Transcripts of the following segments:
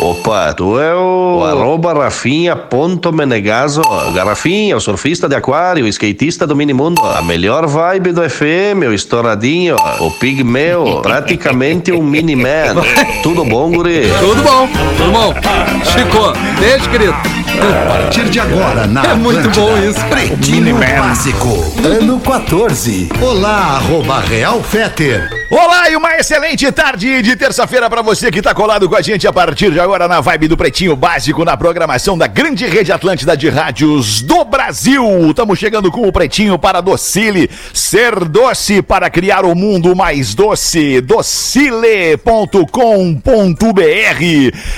Opa, tu é o, o arroba Rafinha.menegaso. Garrafinha, o surfista de aquário, o skatista do minimundo. A melhor vibe do FM, o estouradinho, o pigmeu, praticamente um mini-man. Tudo bom, guri? Tudo bom, tudo bom. Chico, beijo, querido. A partir de agora, na É muito Atlântida, bom isso. Pretinho Básico, ano 14. Olá, arroba Real Feter. Olá e uma excelente tarde de terça-feira pra você que tá colado com a gente a partir de agora na vibe do Pretinho Básico na programação da grande rede Atlântida de rádios do Brasil. Estamos chegando com o Pretinho para Docile, ser doce para criar o mundo mais doce. Docile.com.br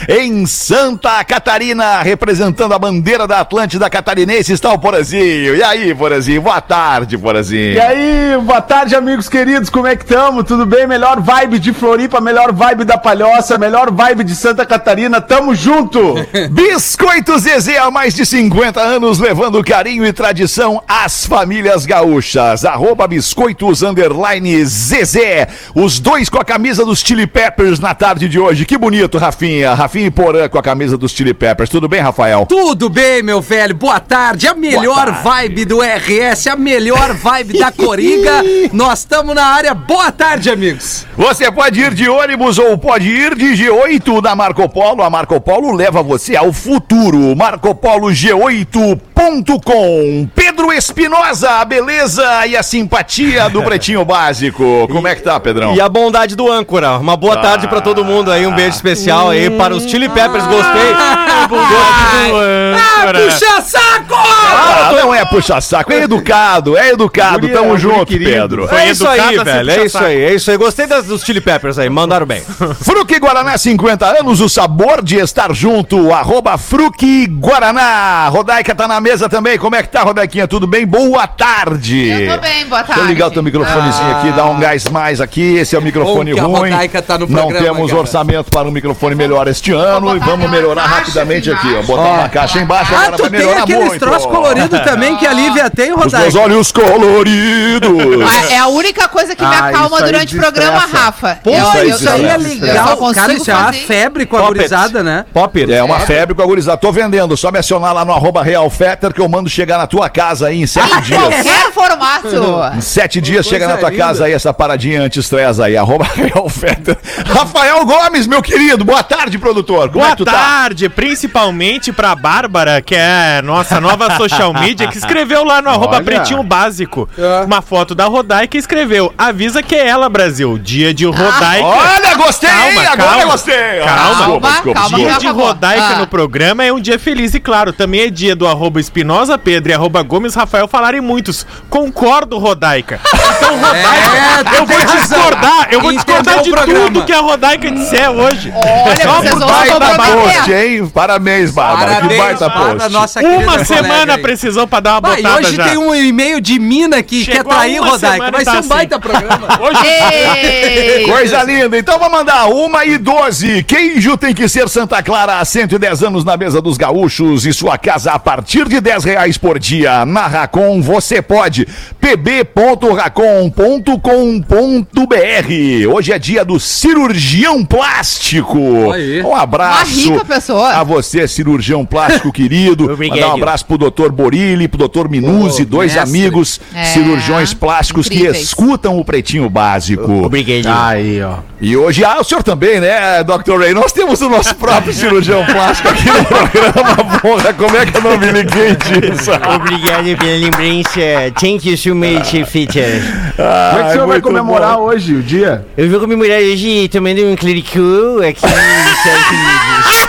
em Santa Catarina, representando a bandeira da Atlântida catarinense está o Porazinho. E aí, Porazinho? Boa tarde, Porazinho. E aí, boa tarde, amigos queridos, como é que estamos? Tudo bem? Melhor vibe de Floripa, melhor vibe da Palhoça, melhor vibe de Santa Catarina, tamo junto! Biscoito Zezé há mais de 50 anos, levando carinho e tradição às famílias gaúchas. Arroba Biscoitos Underline Zezé. Os dois com a camisa dos Chili Peppers na tarde de hoje. Que bonito, Rafinha. Rafinha e Porã com a camisa dos Chili Peppers. Tudo bem, Rafael? Tudo bem, meu velho? Boa tarde. A melhor tarde. vibe do RS, a melhor vibe da Coriga. Nós estamos na área. Boa tarde, amigos. Você pode ir de ônibus ou pode ir de G8 da Marco Polo. A Marco Polo leva você ao futuro. MarcoPoloG8.com. Pedro Espinosa, a beleza e a simpatia do Pretinho Básico. Como é que tá, Pedrão? E a bondade do âncora. Uma boa tarde pra todo mundo aí. Um beijo especial aí para os Chili Peppers. Gostei. A bondade do âncora. Puxa saco! Ah, não é puxa-saco, é educado, é educado. Tamo junto, querido. Pedro. É isso aí, velho. É isso aí, é isso aí. Gostei das, dos Chili Peppers aí. Mandaram bem. Fruque Guaraná, 50 anos, o sabor de estar junto. Arroba Fruque Guaraná. Rodaica tá na mesa também. Como é que tá, Rodaiquinha? Tudo bem? Boa tarde. Eu tô bem, boa tarde. Deixa eu ligar o teu microfonezinho aqui, dar um gás mais aqui. Esse é o microfone Bom ruim. Rodaica tá no Não programa, temos cara. orçamento para um microfone melhor este ano e vamos melhorar rapidamente aqui ó. Botar uma caixa embaixo Ah, agora tu vai tem melhorar aqueles troços coloridos também que a Lívia tem, Os meus Rodaica? olhos coloridos. Ah, É a única coisa que me Ah, acalma durante o programa. Rafa. Pô, Eu- isso aí é legal. Cara, isso é uma fazer- febre com a gurizada, né? Popper. É uma febre com a gurizada. Tô vendendo, só me acionar lá no arroba Real Fetter que eu mando chegar na tua casa aí em sete dias. Qualquer formato. Em sete dias chega na tua linda. casa aí essa paradinha anti-estresse aí, arroba Fetter. Rafael Gomes, meu querido, boa tarde, produtor. Como é Boa que tu tá? tarde, principalmente pra Bárbara, que é nossa nova social media, que escreveu lá no arroba Olha. Pretinho Básico É. uma foto da Rodaica e escreveu: avisa que é ela, Brasil. Dia de Rodaica. Olha, gostei, Calma? Agora calma. gostei. Calma. Ah, Calma, desculpa, calma, Dia de. Rodaica Ah. no programa é um dia feliz e claro, também é dia do arroba Espinosa Pedro e arroba Gomes Rafael falarem muitos. Concordo, Rodaica. Então, Rodaica, É, eu vou discordar, eu vou Entendeu discordar de tudo que a Rodaica disser hoje. Olha, Só vocês por comprometer. Post, hein? Parabéns, Bárbara. que baita post. nossa Uma semana precisou pra dar uma e botada hoje já. tem um e-mail de mina que Chegou quer trair há uma Rodaica. Vai e tá ser um assim. baita programa. Hoje! Coisa linda. Então vamos mandar uma e doze. Queijo tem que ser Santa Clara há 110 anos na mesa dos gaúchos e sua casa a partir de 10 reais por dia. Na Racon você pode. pb.racon.com.br Hoje é dia do cirurgião plástico. Aí. Um abraço. Rica pessoa. A você, cirurgião plástico querido. Obrigado. Mandar um abraço pro doutor Borilli, pro doutor Minuzzi, Ô, dois mestre. amigos É, cirurgiões plásticos que incríveis. escutam o Pretinho Básico. Obrigado. Aí, ó. E hoje, ah, o senhor também, né, Dr. Ray? Nós temos o nosso próprio cirurgião plástico aqui no programa, porra. Como é que eu não me liguei disso? Obrigado pela lembrança. Thank you so much, Feature. Como é que o senhor vai comemorar hoje o dia? Eu vou comemorar hoje tomando um clericô aqui nos Estados Unidos.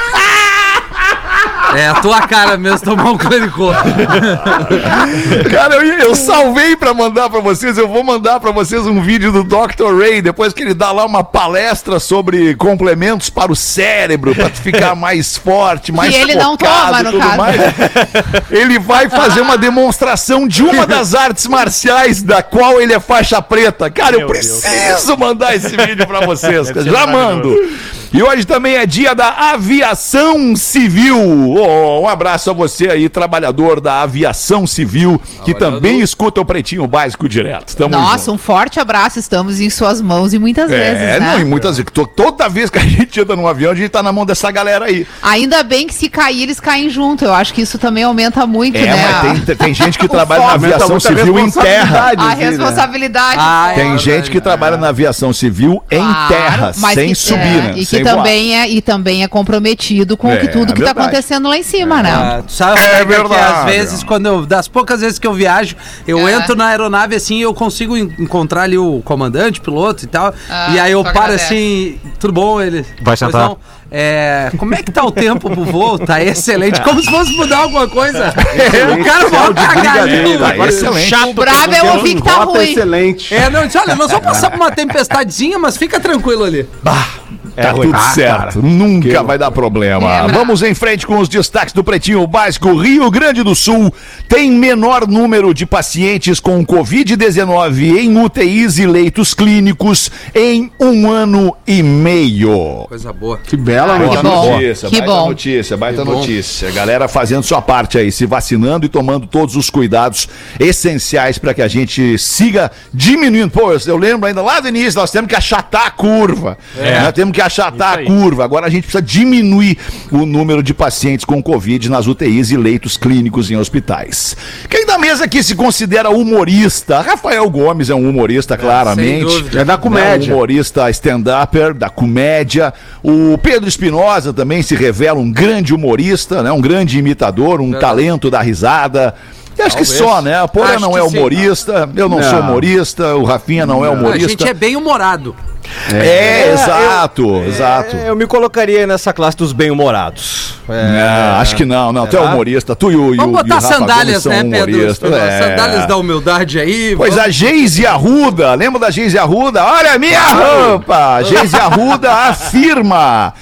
É a tua cara mesmo tomar um clericô. Cara, eu, eu salvei pra mandar pra vocês. Eu vou mandar pra vocês um vídeo do Dr. Ray, depois que ele dá lá uma palestra sobre complementos para o cérebro, pra tu ficar mais forte, mais ele não focado toma, e no tudo caso. mais. Ele vai fazer uma demonstração de uma das artes marciais da qual ele é faixa preta. Cara, eu Meu Deus. preciso mandar esse vídeo pra vocês. Já mando. E hoje também é dia da aviação civil. Oh, um abraço a você aí, trabalhador da aviação civil, que também escuta o Pretinho Básico direto. Tamo Nossa, junto. um forte abraço. Estamos em suas mãos e muitas É, vezes, não, e né? muitas vezes. to- Toda vez que a gente anda num avião, a gente tá na mão dessa galera aí. Ainda bem que se cair, eles caem junto. Eu acho que isso também aumenta muito, É, né? mas tem, tem gente que trabalha na aviação civil em terra. A né? responsabilidade. Ah, é Tem gente que trabalha na aviação civil em Claro, terra, mas sem que- subir, é, né? E que, voar. também é, e também é comprometido com o que É, tudo que verdade. tá acontecendo lá em cima, né? Ah, tu sabe É é verdade. que às verdade. vezes, quando eu, das poucas vezes que eu viajo, eu É. entro na aeronave assim eu consigo en- encontrar ali o comandante, piloto e tal. Ah, e aí eu paro agradece. assim, tudo bom? Ele. Vai "Pois sentar." não." É, como é que tá o tempo pro voo? Tá excelente. Como se fosse mudar alguma coisa. o cara vai cagar Tá excelente. Chato. O brabo é ouvir que tá ruim. excelente. É, não, disse, olha, nós vamos passar por uma tempestadezinha, mas fica tranquilo ali. Tá tudo certo. Nunca vai dar problema. É, Vamos em frente com os destaques do Pretinho Básico. Rio Grande do Sul tem menor número de pacientes com Covid-19 em UTIs e leitos clínicos em um ano e meio. Coisa boa. Que bela que notícia. que baita bom. notícia, baita notícia. Galera fazendo sua parte aí, se vacinando e tomando todos os cuidados essenciais para que a gente siga diminuindo. Pô, eu, lembro ainda lá do início, nós temos que achatar a curva. Nós temos que achatar a curva. Agora a gente precisa diminuir o número de pacientes com Covid nas UTIs e leitos clínicos em hospitais. Quem da mesa aqui se considera humorista? Rafael Gomes é um humorista, claramente. dúvida. É da comédia. Né, um humorista stand-upper, da comédia. O Pedro Espinosa também se revela um grande humorista, né? um grande imitador, um talento da risada. E acho que só, né? A Porã não é sim. humorista, eu não, Não. sou humorista, o Rafinha não é A humorista. gente é bem humorado. É, exato, exato. É, eu me colocaria nessa classe dos bem-humorados. Não, acho que não, não. Tu é humorista, tu e o, Vamos e o botar Rafa sandálias, né, Pedro? humoristas. É. Sandálias da humildade aí. Pois a Geise Arruda, lembra da Geise Arruda? Olha a minha roupa! Geise Arruda afirma: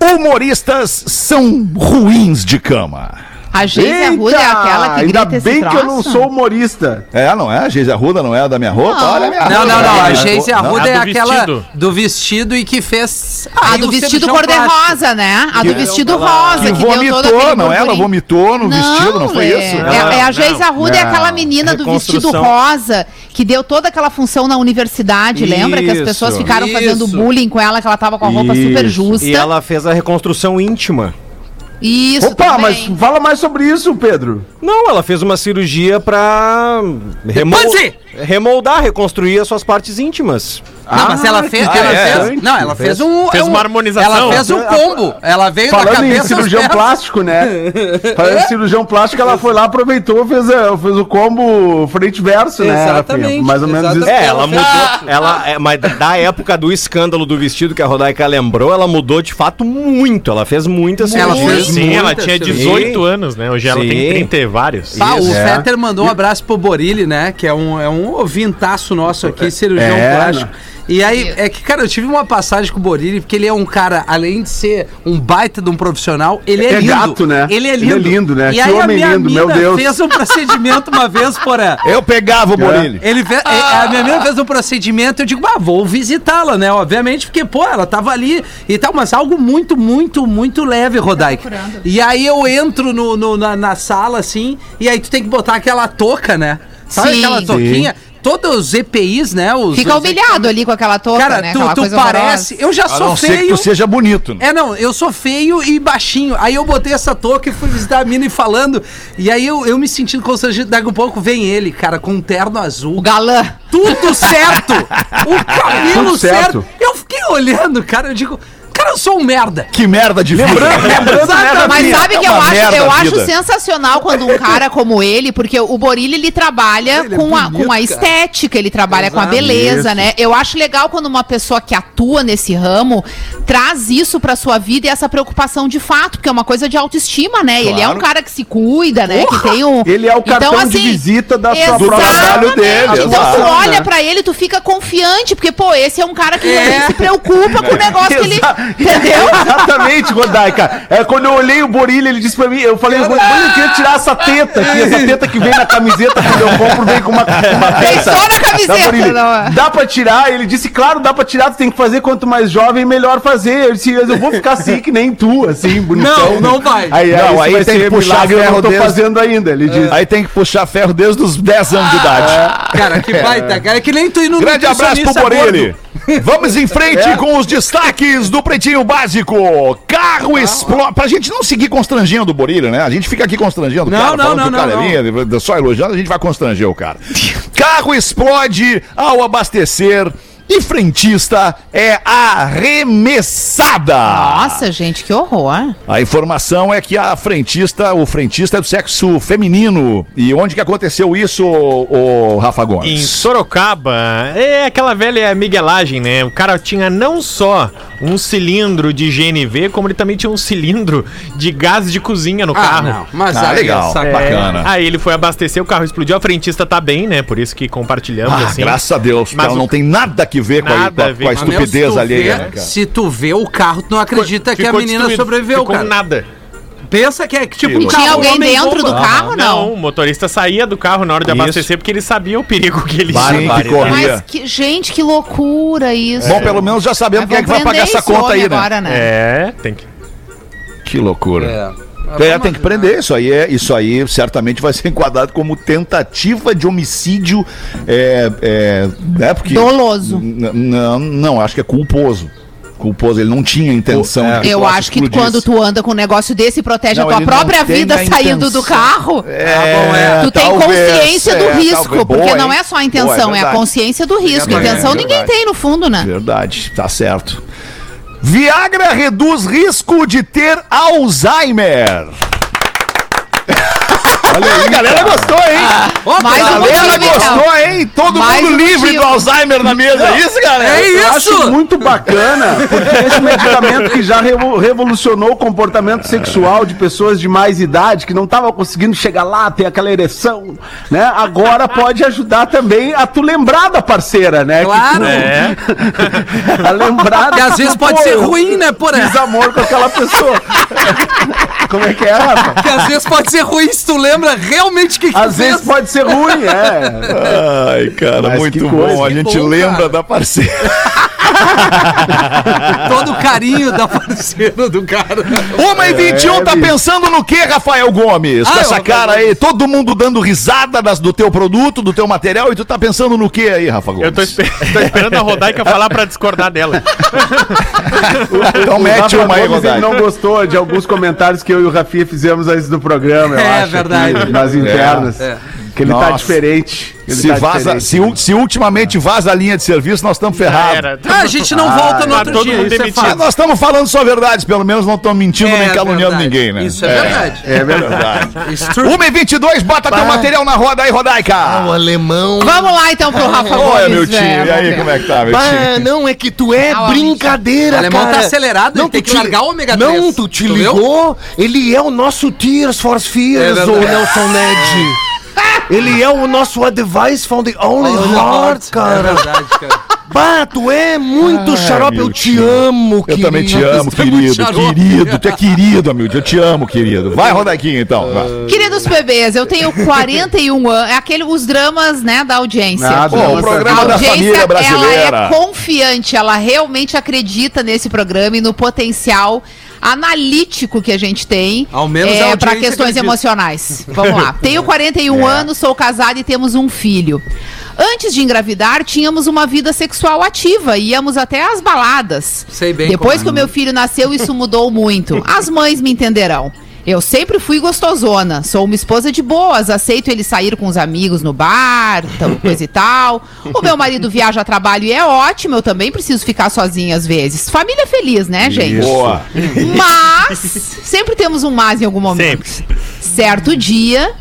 humoristas são ruins de cama. A Geise Arruda é aquela que Ainda grita esse bem que eu não sou humorista. É, não é? A Geise Arruda não é a da minha roupa? Não. Olha a minha Não, roupa. não, não. A Não, Geise não. Arruda A é do aquela vestido. do vestido e que fez. A aí do vestido cor-de-rosa, né? A do vestido rosa, Que vomitou, não é? Ela vomitou no vestido, não foi é, isso? É, é a Não, Geise. Arruda, é aquela menina do vestido rosa, que deu toda aquela função na universidade, lembra? Que as pessoas ficaram Isso. fazendo bullying com ela, que ela tava com a roupa super justa. E ela fez a reconstrução íntima. Isso, Opa, mas também. fala mais sobre isso, Pedro. Não, ela fez uma cirurgia pra Panzi! remoldar, reconstruir as suas partes íntimas. Não, mas ela fez. que ela interessante. fez não, ela fez um. Fez um- uma harmonização. Ela fez um combo. Ela veio da Falando em cabeça. aos cirurgião plástico, né? Falando em cirurgião plástico, ela foi lá, aproveitou, fez, a- fez o combo frente e verso, né? Exatamente? Mais ou menos isso. exatamente. É, ela Ela fez- mudou. Ela, é, mas da época do escândalo do vestido que a Rodaica lembrou, ela mudou de fato muito. Ela fez muitas Ela cirurgias. fez Sim, ela tinha cirurgia. 18 anos, né? Hoje ela Sim. tem 30 e vários. Ah, o É. Fetter mandou um abraço pro Borilli, né? Que é um, é um ouvintaço nosso aqui, cirurgião É, plástico. E aí, é que, cara, eu tive uma passagem com o Borilli, porque ele é um cara, além de ser um baita de um profissional, ele é, É lindo. gato, né? Ele é Ele lindo. é lindo, né? E Que aí a homem minha lindo, meu Deus. fez um procedimento uma vez, porra. Eu pegava o Borilli. Ele fez, a minha menina fez um procedimento, eu digo, ah, vou visitá-la, né? Obviamente, porque, pô, ela tava ali e tal, mas algo muito, muito, muito leve, Rodaica. procurando. E aí eu entro no, no- na, na sala, assim, e aí tu tem que botar aquela touca, né? Sabe Sim. aquela Sim. Todos os EPIs, né? Os, Fica os- humilhado ali com aquela touca, Cara, né? tu, tu coisa parece. horrorosa. Eu já A sou não ser que feio. tu seja bonito. né? É, não, eu sou feio e baixinho. Aí eu botei essa touca e fui visitar a mina e falando. E aí eu, eu me sentindo constrangido. Daqui a pouco vem ele, cara, com um terno azul. O galã. Tudo certo! O cabelo Tudo certo. certo. Eu fiquei olhando, cara, eu digo, cara, eu sou um merda. Que merda de vida. Exatamente. Mas sabe É que eu uma acho, merda eu a acho vida. sensacional quando um cara como ele, porque o Borilli ele trabalha Ele é com, a, bonito, com a cara. estética, ele trabalha com a Exato. beleza, Isso. né? Eu acho legal quando uma pessoa que atua nesse ramo traz isso pra sua vida e essa preocupação de fato, porque é uma coisa de autoestima, né? Ele é um cara que se cuida, né? Que tem um Ele é o cartão de visita da sua Do própria- trabalho dele, Então exato. tu olha né? pra ele, tu fica confiante, porque, pô, esse é um cara que É. se preocupa com o negócio que ele. Exa- Entendeu? Exatamente, Rodaica. É, quando eu olhei o Borilho, ele disse pra mim, eu falei, eu queria tirar essa teta aqui, essa teta que vem na camiseta quando eu compro, vem com uma, uma Vem peça. só na camiseta, não é? Dá pra tirar? Ele disse, claro, dá pra tirar, tu tem que fazer quanto mais jovem, melhor fazer. Eu disse, eu vou ficar assim, que nem tu, assim, bonitão. Não, não vai. Aí, Não, isso aí vai tem ser que puxar milagre, eu ferro não tô desde- fazendo ainda, ele disse. Aí tem que puxar ferro desde os 10 anos de idade. Cara, que baita, cara. É que nem tu ir no Grande abraço pro Borelli. Vamos em frente com os destaques do Pretinho Básico. Carro explode. Pra gente não seguir constrangendo o Borelli, né? A gente fica aqui constrangendo o Não, cara, não, falando não, que o cara não, é lindo, só elogiando, a gente vai constranger o cara. Carro explode ao abastecer e frentista é arremessada. Nossa, gente, que horror. A informação é que a frentista, o frentista é do sexo feminino. E onde que aconteceu isso, o, Rafa Em Gomes? Sorocaba, é aquela velha miguelagem, né? O cara tinha não só um cilindro de GNV, como ele também tinha um cilindro de gás de cozinha no Ah, carro. não. Mas Ah, aí legal. é saca- É, Bacana. Aí ele foi abastecer, o carro explodiu, a frentista tá bem, né? Por isso que compartilhamos, Ah, assim. graças a Deus, Mas ela o- não tem nada que ver com a, com a- com estupidez tu alheia, né, cara? Se tu vê o carro, tu não acredita que a Ficou menina destruído, sobreviveu, ficou cara. nada. Pensa que é que tipo Que um Tinha carro alguém homem dentro do bomba. carro, Não, não? o motorista saía do carro na hora de Isso. abastecer porque ele sabia o perigo que ele Sim, que corria. Mas, que, gente, que loucura isso. Bom, pelo menos já sabemos quem é que vai pagar essa conta aí, né? agora, né? É, tem que. Que loucura. É. É, tem que prender. Isso aí, é, isso aí certamente vai ser enquadrado como tentativa de homicídio. É, é, né, porque, Doloso. Não, não, acho que é culposo. Culposo, ele não tinha intenção. de Eu acho que explodisse. quando tu anda com um negócio desse e protege Não, a tua própria tem vida saindo do carro, É, tu tem talvez, consciência do é, risco. talvez. porque Boa, não é só a intenção, Boa, é, a consciência do risco. É, intenção ninguém tem no fundo, né? Verdade, tá certo. Viagra reduz risco de ter Alzheimer. Olha aí, a galera gostou, hein? Mais um galera motivo, então. gostou, hein? Todo Mais mundo um livre motivo. do Alzheimer na mesa, é isso, galera? É Eu isso! acho muito bacana, porque esse medicamento que já revo- revolucionou o comportamento sexual de pessoas de mais idade, que não estavam conseguindo chegar lá, ter aquela ereção, né? Agora pode ajudar também a tu lembrar da parceira, né? Claro. Que tu, a lembrar Que às vezes pode ser eu ruim, né, porra? Fiz amor com aquela pessoa. Como é que é, Rafa? Que às vezes pode ser ruim se tu lembra realmente o que, que Às vezes pode ser ruim, é. Ai, cara, Mas muito bom. coisa, A gente bom, lembra cara. da parceira. todo o carinho da parceira do cara. Uma e 21 tá bicho. pensando no que, Rafael Gomes? Com Ah, essa eu- cara aí, todo mundo dando risada das- do teu produto, do teu material, e tu tá pensando no que aí, Rafa Gomes? Eu tô, esper- tô esperando a Rodaica falar pra discordar dela. Então mete uma aí, Rodaica. não gostou de alguns comentários que eu e o Rafinha fizemos antes do programa, eu É acho. verdade. Nas internas. É. Que ele tá Nossa. diferente. Ele Se, tá vaza, diferente. se, u- se ultimamente vaza a linha de serviço, nós estamos ferrados. Ah, a gente não volta no tá outro dia, é. Ah, nós estamos falando só verdades, pelo menos não estamos mentindo É nem caluniando verdade. ninguém, né? Isso é, verdade. É verdade. It's true. 1 e 22 bota teu material na roda aí, Rodaica. alemão. Vamos lá então pro Rafa Olha, Gomes. meu tio, velho. e aí, como é que tá, meu Bah, tio? não, é que tu é Ah, brincadeira, O alemão cara. tá acelerado, não, ele tem que largar o ômega Não, 3. tu te Tu viu? ligou? Ele é o nosso Tears for Fears, É o verdade. Nelson Ned. Ele é o nosso Advice from the Only Heart, É cara. verdade, cara. Bah, tu é muito Ai, xarope, eu te tio. amo, Eu querido. também te amo, Você é querido, querido. Tu é querido, Amilde. Eu te amo, querido. Vai, Rodaquinha, então. vai. Queridos bebês, eu tenho 41 anos. É aquele, os dramas, né, da audiência. Ah, Pô, o programa a da audiência, família brasileira. ela é confiante, ela realmente acredita nesse programa e no potencial analítico que a gente tem Ao menos a é, para questões emocionais. Vamos lá. Tenho 41 anos, sou casada e temos um filho. Antes de engravidar, tínhamos uma vida sexual ativa, íamos até às baladas. Sei bem Depois como que o meu filho nasceu, isso mudou muito. As mães me entenderão. Eu sempre fui gostosona, sou uma esposa de boas, aceito ele sair com os amigos no bar, tal, coisa e tal. O meu marido viaja a trabalho e é ótimo, eu também preciso ficar sozinha às vezes. Família feliz, né, gente? Boa. Mas, sempre temos um mas em algum momento. Sempre. Certo dia,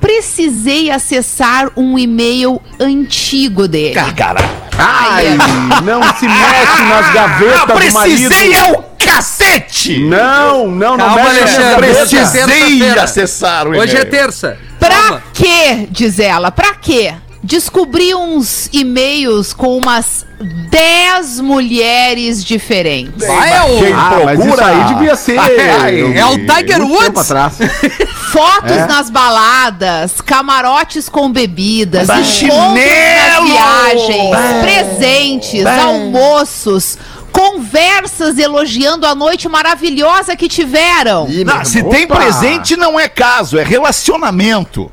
precisei acessar um e-mail antigo dele. Cara, Ai, não se mexe nas gavetas do marido. precisei é o cacete! Não, não, não Calma, mexe Alexandre. Precisei Terça-feira. acessar o Hoje é terça. Pra Calma. quê? Diz ela. Pra quê? descobri uns e-mails com umas 10 mulheres diferentes. Vai, é o- Quem Ah, mas isso procura- aí devia ser. É o Tiger muito tempo Woods. Fotos É? nas baladas, camarotes com bebidas, Bah, encontros chinelo! nas viagens, presentes, almoços, conversas elogiando a noite maravilhosa que tiveram. Não, se tem Opa! presente, não é caso, é relacionamento.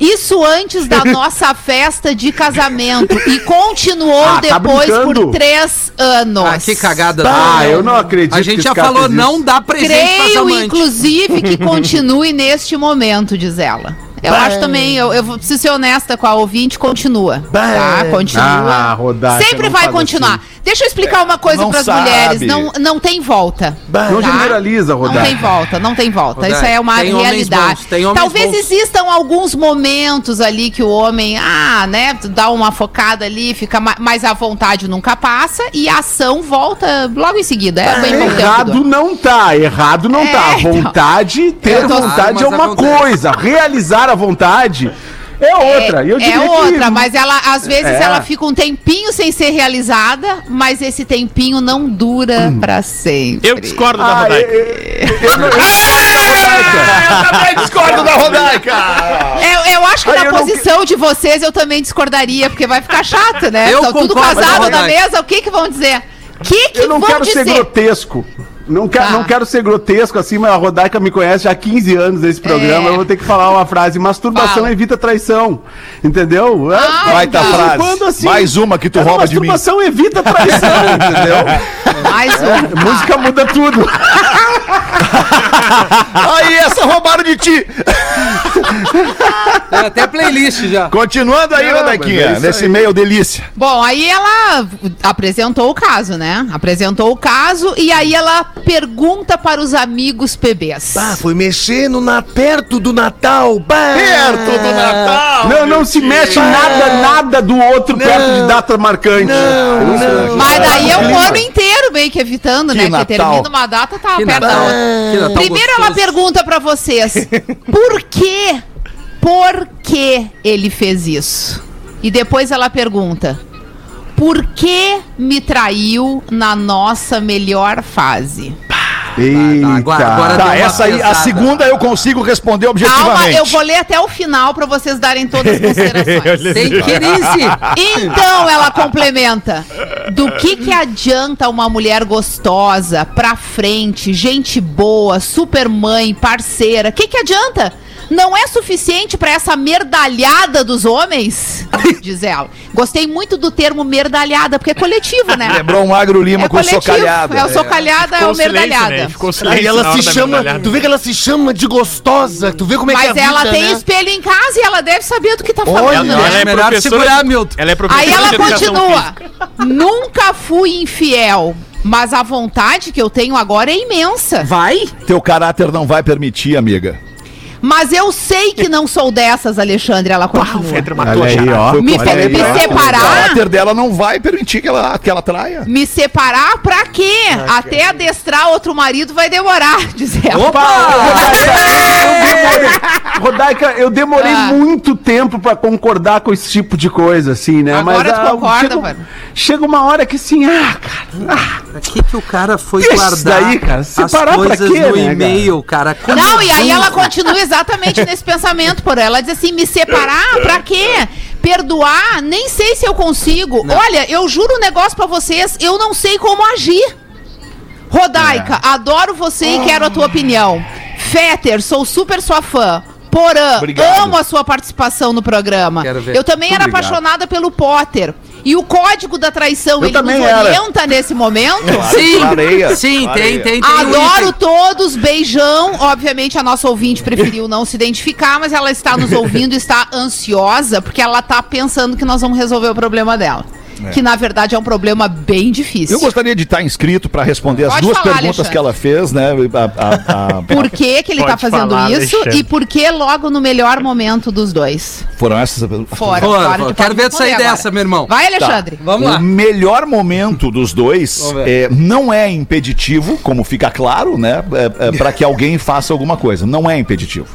Isso antes da nossa festa de casamento e continuou Ah, tá depois brincando? por três anos. Ah, que cagada. Ah, eu não acredito A gente já falou, não dá presente Creio, inclusive, que continue neste momento, diz ela. Eu acho também, eu, eu vou- preciso ser honesta com a ouvinte, continua. Tá? Continua. Ah, Rodaica, Sempre não vai continuar. Deixa eu explicar uma coisa Não para as mulheres. Não, não tem volta. Não tá? generaliza, Não Rodaica. tem volta, não tem volta. Rodaica, Isso é uma tem homens realidade. bons, tem homens Talvez bons. existam alguns momentos ali que o homem, ah, né, dá uma focada ali, fica ma- mais à vontade, nunca passa, e a ação volta logo em seguida. É bem bom Errado não tá, errado não É, tá. Vontade, ter vontade é uma acontece. coisa. Realizar a vontade é outra. E eu É diria que- outra, mas ela às vezes É. ela fica um tempinho sem ser realizada, mas esse tempinho não dura pra sempre. Eu discordo da Ah, eu, Rodaica. eu, eu eu discordo da Rodaica. Eu também discordo da Rodaica! Eu, eu acho que Ah, na não posição de vocês eu também discordaria, porque vai ficar chato, né? Eu Estão tudo casado na mesa, o que que vão dizer? O que que Eu não vão quero dizer? ser grotesco. Não quero, Tá. não quero ser grotesco assim, mas a Rodaica me conhece já há 15 anos nesse programa. É. Eu vou ter que falar uma frase: masturbação Fala. evita traição. Entendeu? É, Ah, Vai tá frase. quando assim? Mais uma que tu Cara, rouba de mim. Masturbação evita traição, entendeu? Mais um. Música muda tudo. Aí, essa roubaram de ti. Tem até playlist já. Continuando aí, Não, Rodaiquinha, mas é nesse aí. meio delícia. Bom, aí ela apresentou o caso, né? Apresentou o caso e aí ela pergunta para os amigos PBs. Ah, foi mexer no na, perto do Natal. Bah. Perto do Natal. Não, não se mexe nada, nada do outro perto de data marcante. Não, não. Mas daí é um ano inteiro meio que evitando, Que né? Natal. Que termina uma data, tá Que perto da Natal. outra. Que Natal Primeiro ela gostoso. pergunta pra vocês: por quê? Por que ele fez isso? E depois ela pergunta: por que me traiu na nossa melhor fase? Eita. agora- agora Tá, essa aí, a segunda eu consigo responder Calma, objetivamente. eu vou ler até o final pra vocês darem todas as considerações. Crise. Então ela complementa: do que que adianta uma mulher gostosa, pra frente, gente boa, super mãe, parceira? Que que adianta? Não é suficiente pra essa merdalhada dos homens? Diz ela. Gostei muito do termo merdalhada, porque é coletivo, né? Lembrou um Agro Lima É com coletivo. socalhada. É o socalhada, é o silêncio, merdalhada. né? Ficou silêncio Aí ela se chama. Tu vê que ela se chama de gostosa. Tu vê como é Mas que é a ela vida, tem né? espelho em casa e ela deve saber do que tá falando, Ela, né? ela é Melhor professora segurar, Milton. Ela é professora Aí ela continua. física. Nunca fui infiel, mas a vontade que eu tenho agora é imensa. Vai? Teu caráter não vai permitir, amiga. Mas eu sei que não sou dessas, Alexandre. Ela continua. Pedro matou Olha aí, ó. Me fe- falei me separar? O caráter dela não vai permitir que ela, que ela traia. Me separar pra quê? Até adestrar outro marido vai demorar, diz ela. Eu demorei, Rodaica, eu demorei Ah. muito tempo pra concordar com esse tipo de coisa, assim, né? Agora tu ah, concorda, chega, mano? chega uma hora que assim, ah, cara, Pra que, que o cara foi Isso guardar daí, cara, as separar pra coisas quê, no né, e-mail, cara? Como Não, e aí ela continua exatamente nesse pensamento, por ela diz assim, me separar pra quê? Perdoar, nem sei se eu consigo. Olha, eu juro um negócio pra vocês, eu não sei como agir. Rodaica, adoro você e quero a tua opinião. Fetter, sou super sua fã. Porã, Obrigado. amo a sua participação no programa. Eu também Muito era obrigado. apaixonada pelo Potter. E o código da traição, Eu ele nos era. orienta nesse momento? Sim, Clareia, sim, clareia. tem, tem, tem. Adoro todos, beijão. Obviamente a nossa ouvinte preferiu não se identificar, mas ela está nos ouvindo e está ansiosa porque ela está pensando que nós vamos resolver o problema dela. Que na verdade é um problema bem difícil. Eu gostaria de estar inscrito para responder as Pode duas falar, perguntas Alexandre. que ela fez, né? A- a- a- Por que, que ele está fazendo falar, isso Alexandre. e por que logo no melhor momento dos dois? Foram essas as perguntas. Fora. Fora, Quero ver tu sair responder dessa, agora. meu irmão. Vai, Alexandre. Vamos lá. O melhor momento dos dois é, não é impeditivo, como fica claro, né? para que alguém faça alguma coisa. Não é impeditivo.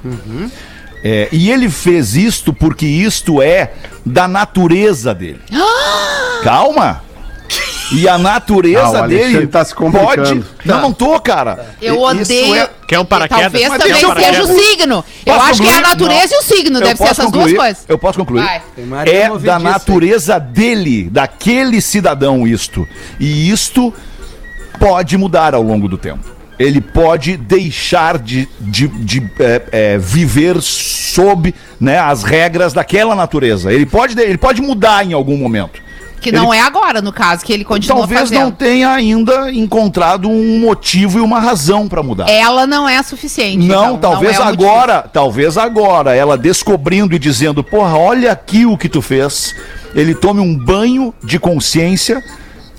É, e ele fez isto porque isto é da natureza dele. Calma! E a natureza Ah, dele tá se complicando. pode. Não, não tô, cara. Eu Isso odeio. é- Quer um paraquedas? Talvez Mas também eu seja o signo. Eu Posso acho que é a concluir? natureza e o signo. Eu Deve ser posso essas concluir? duas coisas. Eu posso concluir? Vai. É da natureza dele, daquele cidadão isto. E isto pode mudar ao longo do tempo. Ele pode deixar de, de, de, é, é, viver sob né, as regras daquela natureza. Ele pode, ele pode mudar em algum momento. Que não é agora, no caso, que ele continua Talvez fazendo. não tenha ainda encontrado um motivo e uma razão para mudar. Ela não é suficiente. Não, então, talvez é o motivo. agora, talvez agora, ela descobrindo e dizendo, porra, olha aqui o que tu fez. Ele tome um banho de consciência,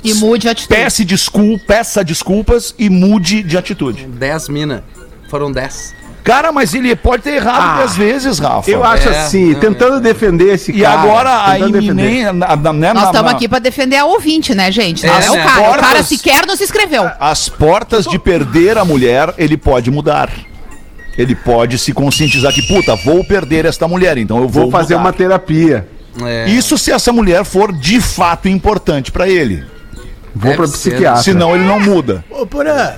E mude a atitude. peça, desculpa, peça desculpas e mude de atitude. 10 mina. Foram 10. Cara, mas ele pode ter errado dez vezes, Rafa. Eu acho É, assim, não, tentando defender esse E cara. agora a iminência. né, Nós estamos aqui pra defender a ouvinte, né, gente? Não É, é, o né? cara. O cara Portas- sequer não se inscreveu. As portas de perder a mulher, ele pode mudar. Ele pode se conscientizar que, puta, vou perder esta mulher, então eu vou, Vou fazer mudar. uma terapia. É. Isso se essa mulher for de fato importante pra ele. Vou Deve pra ser, psiquiatra. Senão ele não muda. Ô, Porã.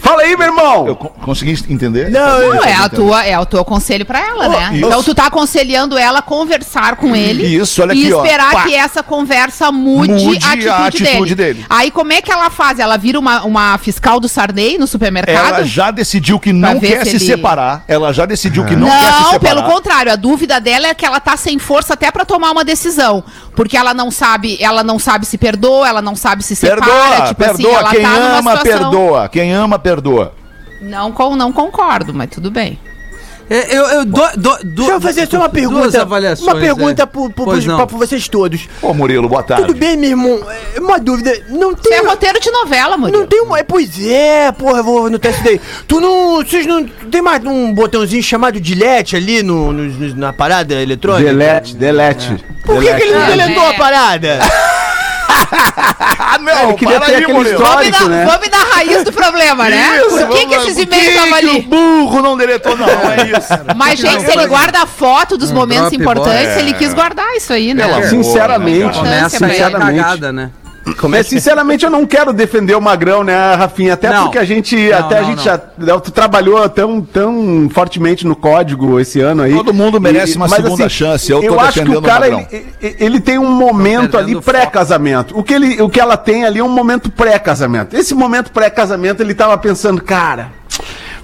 Fala aí, meu irmão! Eu co- consegui entender? Não, eu- Não, é, a tua, é o teu conselho pra ela, né? isso. Então tu tá aconselhando ela a conversar com ele Isso, olha e aqui, ó. esperar Pá. que essa conversa mude, Mude a atitude, a atitude dele. dele. Aí como é que ela faz? Ela vira uma, uma fiscal do Sarney no supermercado? Ela já decidiu que não quer se se ele- separar. Ela já decidiu que não, Não, quer se separar. pelo contrário, a dúvida dela é que ela tá sem força até pra tomar uma decisão, porque ela não sabe, ela não sabe se perdoa, ela não sabe se separa, Perdoa, tipo perdoa. assim, ela Quem tá ama, situação. perdoa. Quem ama, perdoa. Não, com, não concordo, mas tudo bem. É, Eu, eu dou, dou, dou, Deixa eu fazer só uma pergunta. Uma pergunta é. pro, pro, pro- pra vocês todos. Ô, Murilo, boa tarde. Tudo bem, meu irmão? É, Uma dúvida. Não Isso tem. é roteiro de novela, mano. Não tem uma. é, Pois é, porra, eu vou anotar isso daí. Tu não. Vocês não. Tem mais um botãozinho chamado delete ali no, no- no- na parada eletrônica? Delete, delete. Por que, que ele não deletou é. a parada? Ah, não, Ele queria ter aquele Vamos histórico, na, né? vamos na raiz do problema, né? Isso, Por que, vamos que esses e-mails estavam que o ali? burro não deletou, não, é isso. Mas, gente, se ele guarda a foto dos momentos Dropbox. importantes, ele quis guardar isso aí, né? Pelo amor, Sinceramente, né, cara? Começa pra a ele. sinceramente. cagada, né? É, sinceramente, eu não quero defender o Magrão, né, Rafinha? Até Não. porque a gente, Não, até a não, gente não. já tu trabalhou tão, tão fortemente no código esse ano aí. Todo mundo merece uma segunda chance, eu tô acho que defendendo o o cara Magrão. ele, ele- tem um momento ali pré-casamento. O que ele, o que ela tem ali é um momento pré-casamento. Esse momento pré-casamento ele tava pensando, cara,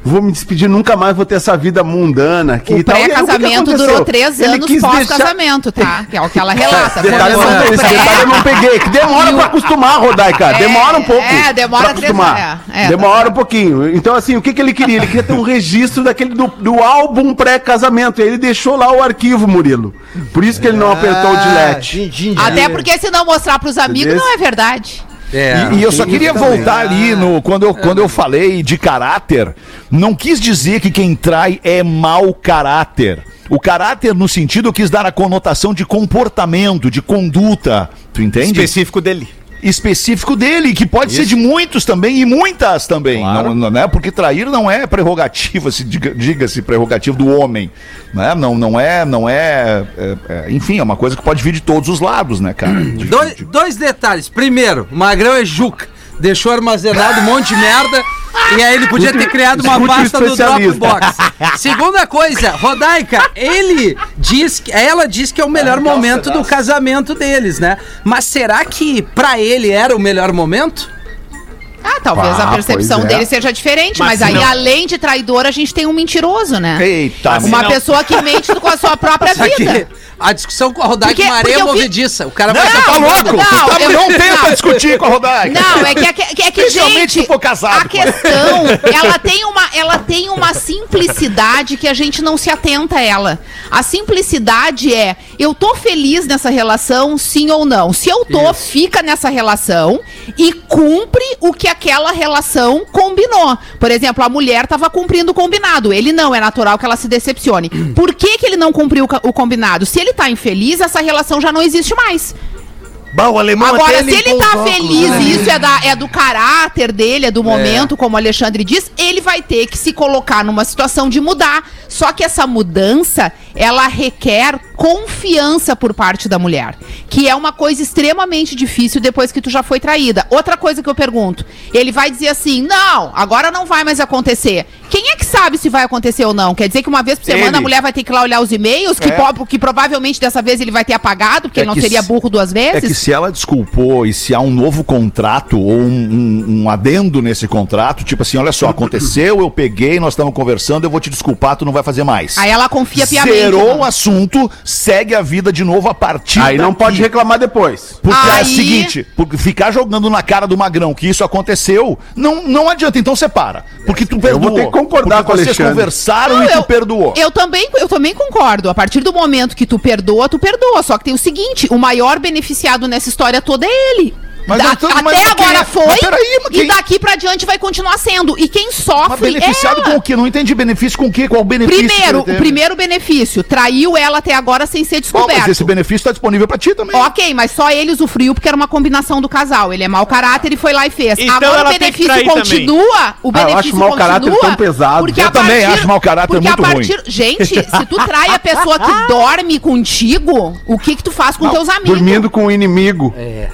vou me despedir, nunca mais vou ter essa vida mundana aqui O e tal. E aí, que pré-casamento durou três anos pós-casamento, tá? Que é o que ela relata. Detalhe, não- esse detalhe eu não peguei, que demora E o- pra acostumar, Rodaica. É, demora um pouco. é, demora pra três- acostumar. é, é, demora um pouquinho. Então, assim, o que, que ele queria? Ele queria ter um registro daquele do, do álbum pré-casamento. E ele deixou lá o arquivo, Murilo. Por isso que ele não apertou o delete. Entendi. Até porque se não mostrar pros amigos, Entendeu? não é verdade. É. E, e eu só queria também. voltar ali no quando eu, quando eu falei de caráter, não quis dizer que quem trai é mau caráter. O caráter no sentido eu quis dar a conotação de comportamento, de conduta, tu entende? Específico dele. Específico dele, que pode ser de muitos também e muitas também, Claro. não, não, né? Porque trair não é prerrogativa, se diga- diga-se prerrogativa do homem, né? Não, não é, não é, é- é- enfim, é uma coisa que pode vir de todos os lados, né, cara? De- Dois, de- dois detalhes. Primeiro, o Magrão é Juca. Deixou armazenado um monte de merda. E aí ele podia ter criado uma pasta especialista. Dropbox. Segunda coisa, Rodaica, ele diz que. Ela diz que é o melhor momento do casamento deles, né? Mas será que pra ele era o melhor momento? Ah, talvez a Ah, percepção pois é. dele seja diferente, mas, Mas aí, não. além de traidor, a gente tem um mentiroso, né? Eita, Uma não. pessoa que mente com a sua própria vida. a discussão com a Rodaica é uma areia vi- movediça. O cara Não, vai tá ficar louco? Não, tu tá, eu- não tenta não. discutir com a Rodaica. Não, é que, é que, é que gente, se for casado a questão, ela tem, uma, ela tem uma simplicidade que a gente não se atenta a ela. A simplicidade é, eu tô feliz nessa relação, sim ou não. Se eu tô, fica nessa relação e cumpre o que aquela relação combinou. Por exemplo, a mulher tava cumprindo o combinado. Ele não, é natural que ela se decepcione. Por que, que ele não cumpriu o combinado? Se ele tá infeliz, essa relação já não existe mais. Bah, o alemão Agora, se ele tá os óculos, feliz né? e isso é, da, é do caráter dele, é do momento, como o Alexandre diz, ele vai ter que se colocar numa situação de mudar. Só que essa mudança, ela requer confiança por parte da mulher. Que é uma coisa extremamente difícil depois que tu já foi traída. Outra coisa que eu pergunto, ele vai dizer assim, não, agora não vai mais acontecer. Quem é que sabe se vai acontecer ou não? Quer dizer que uma vez por semana Ele. a mulher vai ter que ir lá olhar os e-mails, que, É. po- que provavelmente dessa vez ele vai ter apagado, porque É ele não seria se- burro duas vezes? É que se ela desculpou e se há um novo contrato ou um, um- um adendo nesse contrato, tipo assim, olha só, aconteceu, eu peguei, nós estamos conversando, eu vou te desculpar, tu não vai fazer mais. Aí ela confia piamente. Zerou né? o assunto, segue a vida de novo a partir Aí não daqui. pode reclamar depois. Porque é o Aí- seguinte, porque ficar jogando na cara do Magrão que isso aconteceu, não, não adianta, então separa. Porque tu perdoou. vou ter que concordar com vocês Alexandre. conversaram Não, e tu eu, perdoou. Eu também, eu também concordo. A partir do momento que tu perdoa, tu perdoa. Só que tem o seguinte: o maior beneficiado nessa história toda é ele. Mas Da- tô- até mas agora é? foi Mas peraí, mas e quem- daqui pra diante vai continuar sendo. E quem Mas sofre beneficiado é com ela. o quê? Não entendi benefício com o quê? Qual o benefício? Primeiro, o primeiro benefício, traiu ela até agora sem ser descoberto. mas esse benefício está disponível pra ti também. Ok, mas só ele usufruiu porque era uma combinação do casal. Ele é mau caráter e foi lá e fez. Então Agora ela o tem que benefício trair continua. O Ah, eu benefício acho mau caráter tão pesado. Porque Eu a também acho mau caráter porque muito a partir, Gente, se tu trai a pessoa que dorme contigo, o que que tu faz com teus amigos? Dormindo com o inimigo. É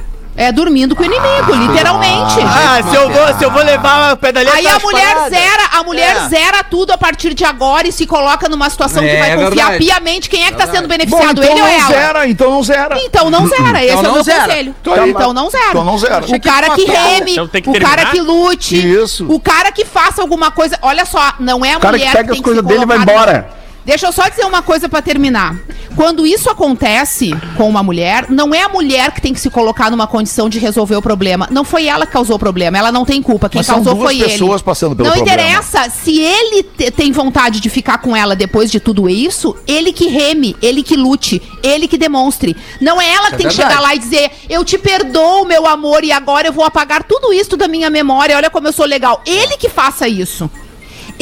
dormindo com o inimigo, literalmente. Ah, se eu vou, se eu vou levar a pedaleta Aí a mulher zera, a mulher É. zera tudo a partir de agora e se coloca numa situação que É, vai é confiar verdade. piamente. Quem é que tá sendo Bom, beneficiado, então ele ou não ela? zera, então não zera. Então não zera, esse é não o meu zera. conselho. Então aí- Então não zera. Então não zera. O cara que reme, Então tem que o cara terminar? que lute, Isso. o cara que faça alguma coisa. Olha só, não é a O cara que mulher pega as tem coisas se dele e vai colocar- embora. Deixa eu só dizer uma coisa pra terminar. Quando isso acontece com uma mulher, não é a mulher que tem que se colocar numa condição de resolver o problema. Não foi ela que causou o problema, ela não tem culpa. Quem Mas causou foi ele. pessoas passando pelo não problema. interessa se ele te- tem vontade de ficar com ela depois de tudo isso, ele que reme, ele que lute, ele que demonstre. Não é ela que tem que verdade. chegar lá e dizer: "Eu te perdoo, meu amor, e agora eu vou apagar tudo isso da minha memória. Olha como eu sou legal". Ele que faça isso.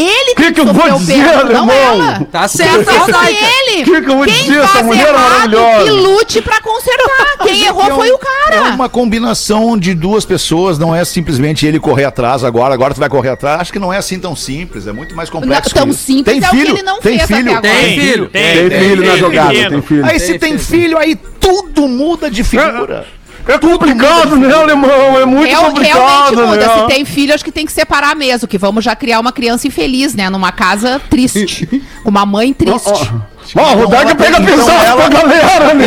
Ele Que que eu vou sofrer o dizer, perdo, não ela. Tá certo, Quem faz Rodaica. foi ele. Que que eu vou Quem dizer? Essa mulher é errado, maravilhosa. que lute pra consertar. Quem errou É um- foi o cara. É uma combinação de duas pessoas, não é simplesmente ele correr atrás agora, agora tu vai correr atrás. Acho que não é assim tão simples, é muito mais complexo. Não, tão que simples tem é o que filho, ele não tem fez filho, até agora. Tem filho. Tem filho na jogada, tem filho. Aí se tem filho, aí tudo muda de figura. É complicado, né, alemão? É muito Real- realmente complicado, muda. né? Se tem filho, acho que tem que separar mesmo. Que vamos já criar uma criança infeliz, né? Numa casa triste. com uma mãe triste. Ó, o Rodaica pega Então pesado ela- pra galera, né?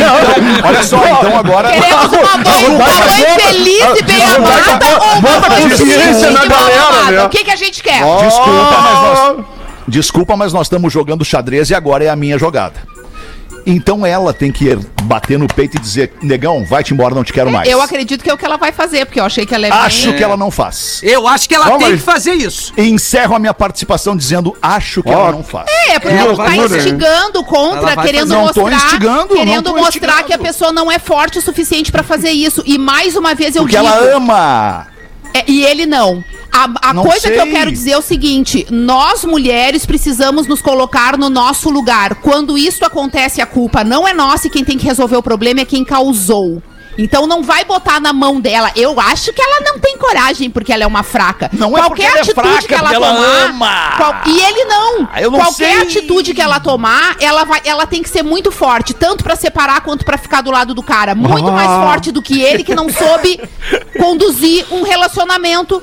Olha só, então agora. Queremos uma mãe, uma mãe feliz e bem amada ou uma bota mãe consciência na galera, né? O que, que a gente quer? Desculpa, mas nós. Desculpa, mas nós estamos jogando xadrez e agora é a minha jogada. Então ela tem que bater no peito e dizer: negão, vai-te embora, não te quero mais. Eu acredito que é o que ela vai fazer, porque eu achei que ela é Acho bem... que ela não faz. Eu acho que ela Calma tem aí. que fazer isso. E encerro a minha participação dizendo: acho que Ó, ela não faz. É, porque Ela tá instigando contra, querendo fazer. Não tô mostrar, instigando, não querendo tô mostrar instigando. que a pessoa não é forte o suficiente pra fazer isso. E mais uma vez eu Porque digo, ela ama. É, e ele não. A, a coisa que eu sei. quero dizer é o seguinte: nós mulheres precisamos nos colocar no nosso lugar. Quando isso acontece, a culpa não é nossa e quem tem que resolver o problema é quem causou. Então não vai botar na mão dela. Eu acho que ela não tem coragem porque ela é uma fraca. Não é porque ela é fraca, que ela ela tomar, ama. qual- e ele não. Ah, não Qualquer sei. atitude que ela tomar, ela vai, ela tem que ser muito forte, tanto pra separar quanto pra ficar do lado do cara. Muito Ah. mais forte do que ele que não soube conduzir um relacionamento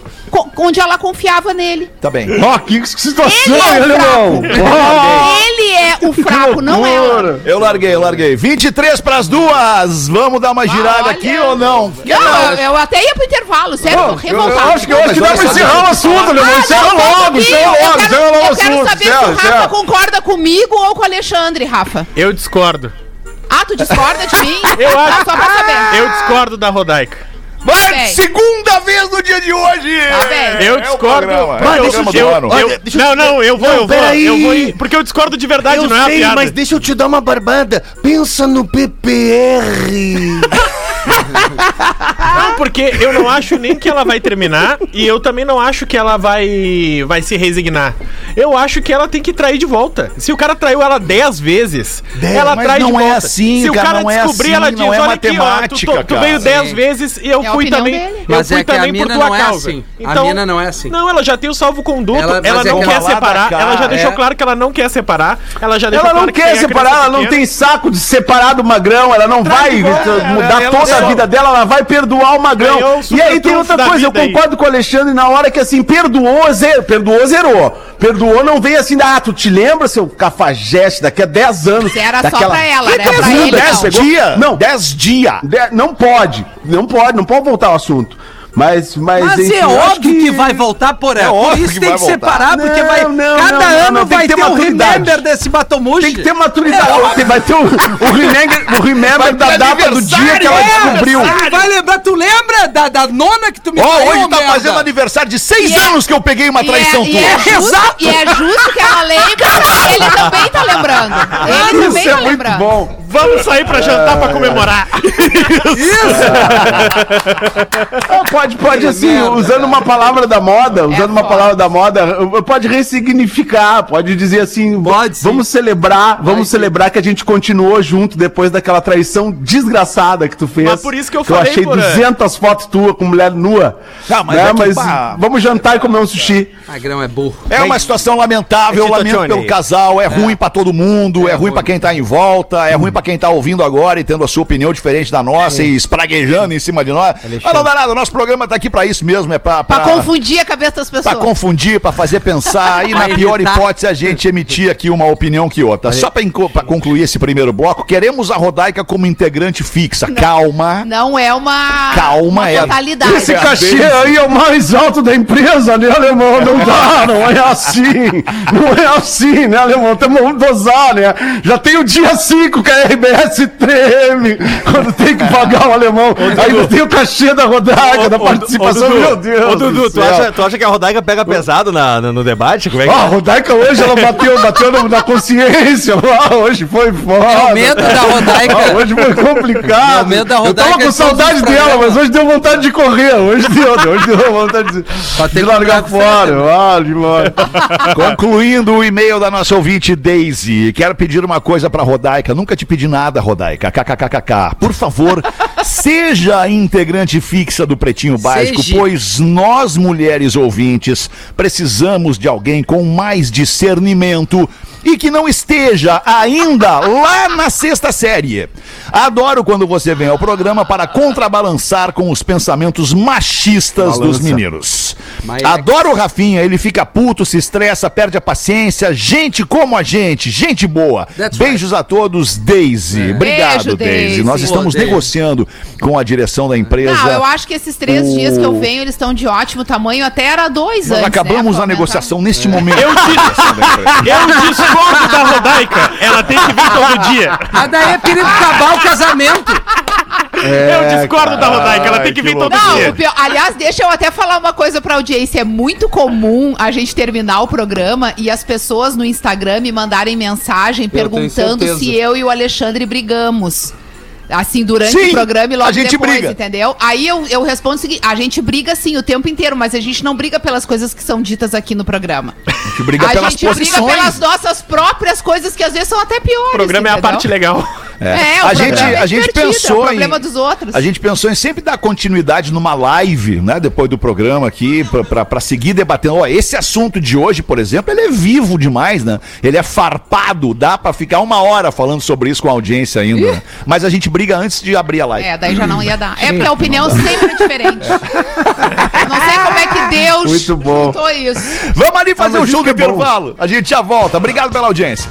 onde ela confiava nele. Tá bem. Ó, que situação, Ele é o alemão. Ó, Ele é o fraco, não ela. loucura. Eu larguei, eu larguei. 23 pras duas. Vamos dar uma girada olha. aqui ou não? Não, eu, eu até ia pro intervalo, sério, tô Ó, eu, acho que, eu acho que dá pra encerrar o assunto, alemão. Ah, Encerra logo, encerra logo, encerra logo o Eu quero assunto. saber se o Rafa encerra. concorda comigo ou com o Alexandre, Rafa. Eu discordo. Ah, tu discorda de mim? Eu acho- Só pra saber. Eu discordo da Rodaica. Vai, bem. segunda vez no dia de hoje. Tá bem. Eu É discordo. programa, é o eu, programa do eu- ano. eu- Olha, deixa eu- não, não, eu vou, Não, eu vou. peraí. Eu vou ir, porque eu discordo de verdade, Eu não é sei, piada. mas deixa eu te dar uma barbada. Pensa no PPR. Porque eu não acho nem que ela vai terminar e eu também não acho que ela vai vai se resignar. Eu acho que ela tem que trair de volta. Se o cara traiu ela 10 vezes, Dez, ela trai de não volta. é assim, Se o cara, cara não é descobrir, assim, ela diz, não é olha aqui, ó, tu, tu, tu veio 10 Sim. vezes e eu É fui também. dele. Eu Mas fui é que a também por mina tua não é causa. assim. A mina não é assim. Não, ela já tem o salvo-conduto. Ela- Ela, mas é não que quer separar. cá, Ela já deixou é. claro que ela não quer separar. Ela já deixou Ela não claro que quer separar, ela não tem saco de separar do magrão, ela não vai mudar ela toda a só- vida dela, ela vai perdoar o magrão. E aí tem outra coisa, eu concordo com o Alexandre na hora que assim, perdoou, zerou, perdoou, zerou. Perdoou, não vem assim, ah, tu te lembra, seu cafajeste, daqui a 10 anos. Se era só daquela... pra ela, Que né? Pra dez ele, anos? não. Dez Pegou- dias? Não, Dez dias. de- não pode, não pode, não pode voltar ao assunto. Mas, mas, Mas enfim, é óbvio que... vai voltar por ela. É por óbvio isso que tem que voltar. separar, porque Não, vai. não, cada não, ano vai que ter ter um remember desse batomushi. Tem que ter maturidade. É Tem- vai ter o, o remember, o remember da data do dia que ela descobriu. É, vai lembrar, tu lembra da, da nona que tu me traiu, hoje tá merda? fazendo aniversário de seis E é- anos que eu peguei uma E traição é, e é tua. justo, e é justo que ela lembre, ele também tá lembrando. Ele também Isso é tá muito lembrando. bom. Vamos sair pra jantar pra comemorar. Ah, Pode, pode assim, merda, usando uma palavra da moda, usando uma foda. palavra da moda, pode ressignificar, pode dizer assim, Pode, sim. vamos celebrar, vamos celebrar que a gente continuou junto depois daquela traição desgraçada que tu fez. Mas por isso que eu falei, achei Porã. 200 fotos tuas com mulher nua. Tá, mas né? é que, mas pá. vamos jantar e comer um sushi. Magrão é burro. É uma situação lamentável, Tito lamento pelo casal, é, ruim pra todo mundo, é, ruim pra quem tá em volta, é ruim pra quem tá ouvindo agora e tendo a sua opinião diferente da nossa e espraguejando em cima de nós. Mas não dá nada, o nosso programa tá aqui pra isso mesmo, é pra, Pra confundir a cabeça das Pra pessoas. confundir, pra fazer pensar e na Pra pior hipótese a gente emitir aqui uma opinião que outra. Só pra, pra concluir esse primeiro bloco, queremos a Rodaica como integrante fixa. Calma. Não é uma, Calma, uma é- totalidade. Esse cachê aí é o mais alto da empresa, né, alemão? Não dá, não é assim. Não é assim, né, alemão? Temos que dosar, né? Já tem o dia 5 que a RBS treme quando tem que pagar o alemão. Ainda tem o cachê da Rodaica, da participação. Meu Deus. Ô, Dudu, tu acha, tu acha que a Rodaica pega pesado na, no, no debate? Como é que Ah, a Rodaica hoje ela bateu, bateu na consciência. Ah, hoje foi foda. É o medo da Rodaica. Ah, hoje foi complicado. É o medo da Eu Rodaica tava com todos saudade dela, mas hoje deu vontade de correr. Hoje deu, hoje deu vontade de, de largar fora. Ah, de. Concluindo o e-mail da nossa ouvinte Daisy, quero pedir uma coisa pra Rodaica. Nunca te pedi nada, Rodaica. KKKKK. Por favor, seja integrante fixa do Pretinho Básico, Seja. pois nós, mulheres ouvintes, precisamos de alguém com mais discernimento e que não esteja ainda lá na sexta série. Adoro quando você vem ao programa para contrabalançar com os pensamentos machistas dos meninos. Mas- Adoro o Rafinha, ele fica puto, se estressa, perde a paciência. Gente como a gente, gente boa. That's Beijos a todos, Daisy. Obrigado, Beijo, Daisy. Daisy. Nós estamos negociando com a direção da empresa. Não, eu acho que esses três O- dias que eu venho, eles estão de ótimo tamanho. Até era dois Nós antes, acabamos né, a negociação neste momento. Eu, dis- eu discordo da Rodaica. Ela tem que vir todo dia. Mas daí é perigo acabar o casamento. eu discordo da Rodaica. Ela tem que que vir todo Não, dia. pior- aliás, deixa eu até falar uma coisa pra audiência. É muito comum a gente terminar o programa e as pessoas no Instagram me mandarem mensagem perguntando certeza. se eu e o Alexandre brigamos. Assim, durante Sim, o programa e logo a gente depois, briga. entendeu? Aí eu, eu respondo o seguinte: a gente briga sim o tempo inteiro, mas a gente não briga pelas coisas que são ditas aqui no programa. A gente briga a pelas gente posições. briga pelas nossas próprias coisas que às vezes são até piores. O programa é a entendeu? parte legal. É, o a programa gente, é a gente divertido, é o pensou problema em, dos outros. A gente pensou em sempre dar continuidade numa live, né, depois do programa aqui, pra seguir debatendo. Ó, esse assunto de hoje, por exemplo, ele é vivo demais, né? Ele é farpado, dá pra ficar uma hora falando sobre isso com a audiência ainda. né? Mas a gente briga antes de abrir a live. É, daí já não ia dar. É porque a opinião sempre é diferente. Eu não sei como é que Deus Muito bom. juntou isso. Vamos ali fazer Ah, um show do é intervalo. A gente já volta. Obrigado pela audiência.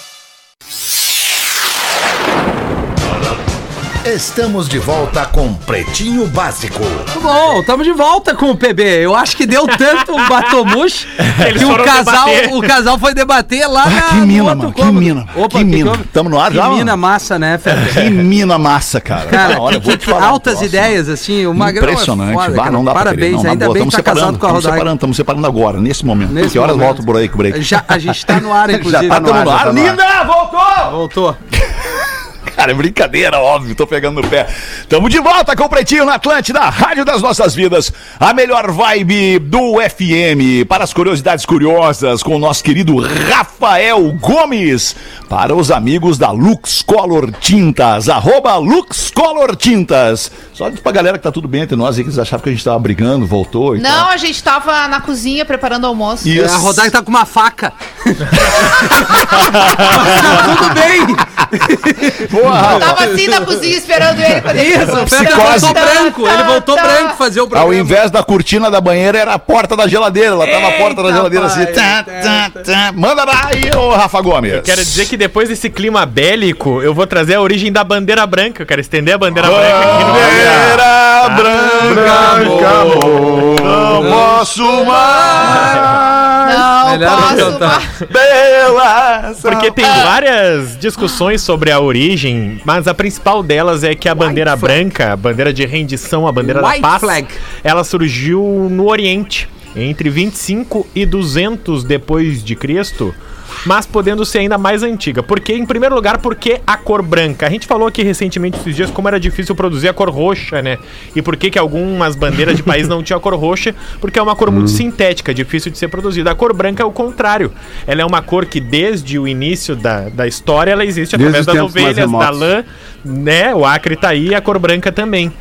Estamos de volta com Pretinho Básico. Muito bom, estamos de volta com o PB. Eu acho que deu tanto o batomush Eles que o foram casal, debater. o casal foi debater lá na, que mina, outro mano, que mina. Opa, Que mina. Tamo no ar Que já, mina mano? massa, né, Fernando? Que mina massa, cara. Cara, Olha, vou te falar um altas troço. ideias, assim. O Magrão Impressionante. é foda, Bah, não dá pra Parabéns, crer. Não, ainda boa, bem que tá casado separando, com a Rodaica. separando, estamos separando agora, nesse momento. Nesse que horas momento. volta o break, break? Já, a gente tá no ar, inclusive. Já tá já tá no ar. Linda, voltou! Voltou. Cara, é brincadeira, óbvio, tô pegando no pé. Tamo de volta com o Pretinho na Atlântida, Rádio das Nossas Vidas, a melhor vibe do FM. Para as curiosidades curiosas, com o nosso querido Rafael Gomes. Para os amigos da Lux Color Tintas, arroba Lux Color Tintas. Só diz pra galera que tá tudo bem entre nós aí, que eles achavam que a gente tava brigando, voltou e Não, tal. a gente tava na cozinha preparando almoço. Isso. A Rodaica tá com uma faca. tá tudo bem. Porra, Tava assim na cozinha esperando ele ele Isso, Psicose. voltou branco. Ele voltou Tá. branco fazer o Ao programa. invés da cortina da banheira, era a porta da geladeira. Ela tava a porta da geladeira assim. Tá, tá, tá. Manda lá aí, ô Rafa Gomes. Quero dizer que depois desse clima bélico, eu vou trazer a origem da bandeira branca. Eu quero estender a bandeira branca aqui no Bandeira branca, amor, não posso mais. Não Melhor não posso cantar. Bela. Porque tem várias discussões sobre a origem, mas a principal delas é que a bandeira branca, a bandeira de rendição, a bandeira White da paz, flag. ela surgiu no Oriente, entre 25 e 200 depois de Cristo, mas podendo ser ainda mais antiga. Porque, em primeiro lugar, porque a cor branca. A gente falou aqui recentemente esses dias como era difícil produzir a cor roxa, né? E por que que algumas bandeiras de país não tinham a cor roxa? Porque é uma cor muito sintética, difícil de ser produzida. A cor branca é o contrário. Ela é uma cor que desde o início da, da história ela existe Desde através das ovelhas, da lã, né? O acre tá aí, a cor branca também.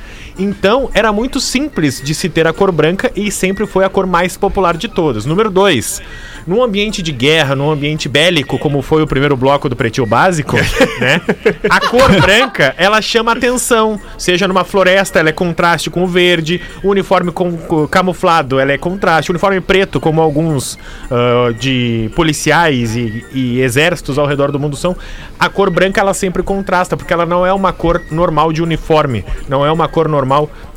Então, era muito simples de se ter a cor branca e sempre foi a cor mais popular de todas. Número 2. Num ambiente de guerra, num ambiente bélico, como foi o primeiro bloco do Pretinho Básico, né? A cor branca, ela chama atenção. Seja numa floresta, ela é contraste com o verde. O uniforme com, com- camuflado, ela é contraste. O uniforme preto, como alguns ah, de policiais e, e exércitos ao redor do mundo são. A cor branca, ela sempre contrasta, porque ela não é uma cor normal de uniforme. Não é uma cor normal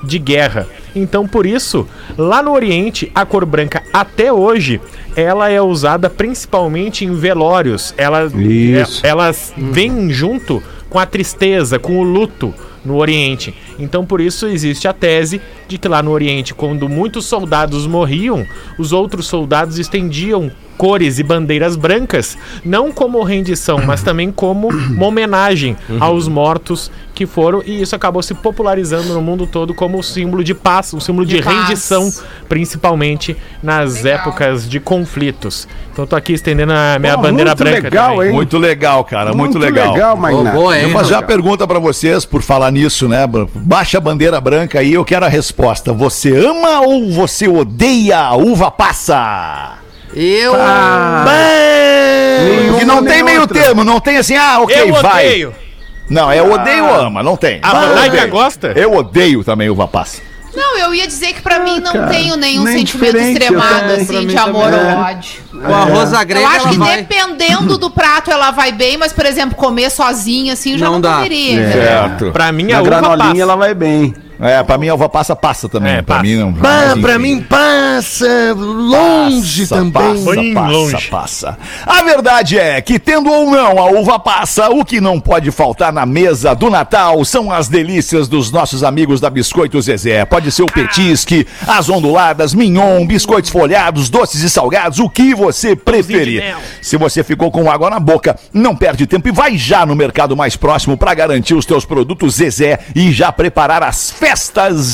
de guerra. Então, por isso, lá no Oriente, a cor branca até hoje, ela é usada principalmente em velórios. Ela, Isso. é- elas vêm junto com a tristeza, com o luto no Oriente. Então, por isso existe a tese de que lá no Oriente, quando muitos soldados morriam, os outros soldados estendiam cores e bandeiras brancas, não como rendição, mas também como uma homenagem aos mortos que foram, e isso acabou se popularizando no mundo todo como um símbolo de paz, um símbolo de, De rendição, principalmente nas Legal. épocas de conflitos. Então, tô aqui estendendo a minha Pô, bandeira muito branca. legal, também. hein? Muito legal, cara, muito, legal. legal, boa, Eu hein? vou fazer uma pergunta pra vocês por falar nisso, né? Baixa a bandeira branca aí, eu quero a resposta. Você ama ou você odeia a uva passa? Eu. Porque não nem tem meio outra. termo, não tem assim, ah, ok, Eu vai. odeio. Não, é odeio ou ama, não tem. A Eu Rodaica gosta? Eu odeio também uva passa. Eu ia dizer que pra mim não cara, tenho nenhum sentimento extremado, também, assim, de amor também ou é. ódio. O arroz agrega, Eu acho que vai. dependendo do prato ela vai bem, mas, por exemplo, comer sozinha, assim, eu já Não não, dá. poderia. É. Certo. Pra mim, Na a uva granolinha passa. ela vai bem. É, pra mim a uva passa passa também. É, pra passa. mim não. Pá, mas, pra mim passa longe Passa, também. Passa, passa, longe. passa. A verdade é que, tendo ou não a uva passa, o que não pode faltar na mesa do Natal são as delícias dos nossos amigos da Biscoito Zezé. Pode ser o petisque, as onduladas, mignon, biscoitos folhados, doces e salgados, o que você preferir. Se você ficou com água na boca, não perde tempo e vai já no mercado mais próximo para garantir os teus produtos Zezé e já preparar as festas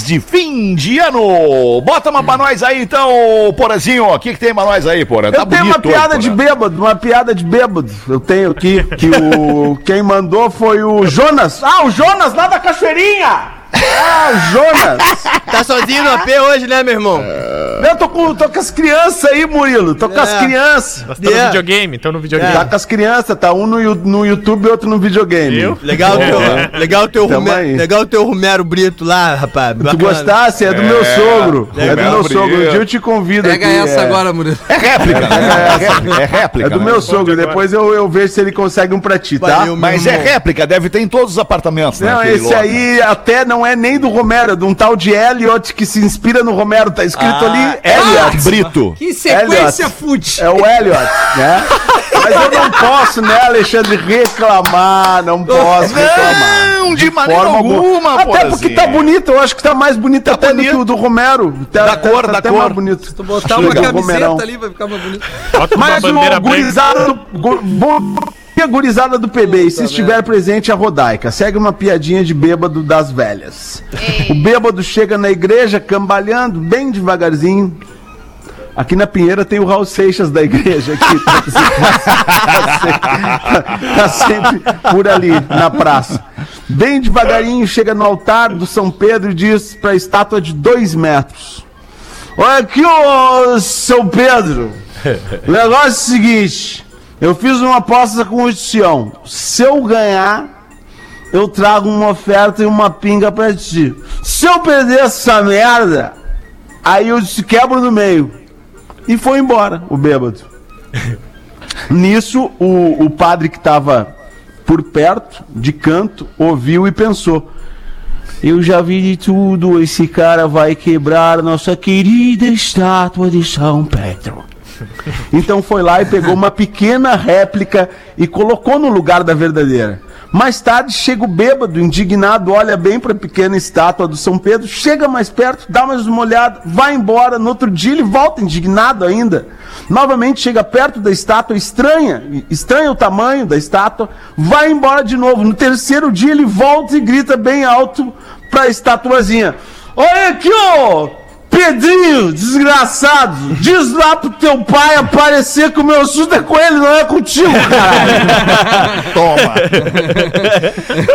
de fim de ano. Bota uma pra nós aí então, Porazinho. O que, que tem pra nós aí, Porã? Eu tenho uma hoje, piada de Porã. bêbado, uma piada de bêbado. Eu tenho aqui, que o quem mandou foi o Jonas. Ah, o Jonas lá da Cachoeirinha! Ah, o Jonas! Tá sozinho no AP hoje, né, meu irmão? Eu tô com, tô com as crianças aí, Murilo. Tô com as É. crianças. Nós estamos no Yeah. videogame, estão no videogame. Tá com as crianças, tá um no, no YouTube e outro no videogame. Viu? Legal o teu, legal o teu, Romero, legal o teu Romero Brito lá, rapaz. Tu bacana. gostasse? É do meu sogro. É, do meu sogro. Um dia eu te convido Pega aqui, essa é. agora, Murilo. É réplica, né? É réplica. É, réplica, É do né? meu sogro. Depois eu, eu vejo se ele consegue um pra ti, tá? Valeu, Mas é irmão. réplica, deve ter em todos os apartamentos, né? Não, esse aí até não é nem do Romero, é de um tal de Elliot que se inspira no Romero. Tá escrito ali Elliot. Brito. Que sequência Elliot. fute. É o Elliot, né? Mas eu não posso, né, Alexandre, reclamar. Não posso reclamar. Não, de maneira Forma alguma, Até Porazinho. porque tá bonito, eu acho que tá mais bonito até do que o do Romero. Tá, Da cor, da até cor. mais bonito. Tu botar Acho uma legal, camiseta Romerão. ali vai ficar mais bonito. Bota uma Mas bandeira o branca. gurizado... bu- a gurizada do PB, e se estiver presente a Rodaica, segue uma piadinha de bêbado das velhas. O bêbado chega na igreja cambalhando bem devagarzinho. Aqui na Pinheira tem o Raul Seixas da igreja aqui. tá sempre por ali na praça. Bem devagarinho chega no altar do São Pedro e diz para a estátua de dois metros: Olha aqui, ô São Pedro. O negócio é o seguinte: eu fiz uma aposta com o Sião. Se eu ganhar, eu trago uma oferta e uma pinga pra ti. Se eu perder essa merda, aí eu te quebro no meio. E foi embora, o bêbado. Nisso, o, o padre que estava por perto, de canto, ouviu e pensou: Eu já vi de tudo, esse cara vai quebrar nossa querida estátua de São Pedro. Então foi lá e pegou uma pequena réplica e colocou no lugar da verdadeira. Mais tarde chega o bêbado, indignado, olha bem para a pequena estátua do São Pedro, chega mais perto, dá mais uma olhada, vai embora. No outro dia ele volta indignado ainda. Novamente chega perto da estátua, estranha, estranha o tamanho da estátua, vai embora de novo. No terceiro dia ele volta e grita bem alto para a estatuazinha: Olha aqui, ô! Pedrinho, desgraçado, diz lá pro teu pai aparecer que o meu assunto é com ele, não é contigo, caralho. Toma.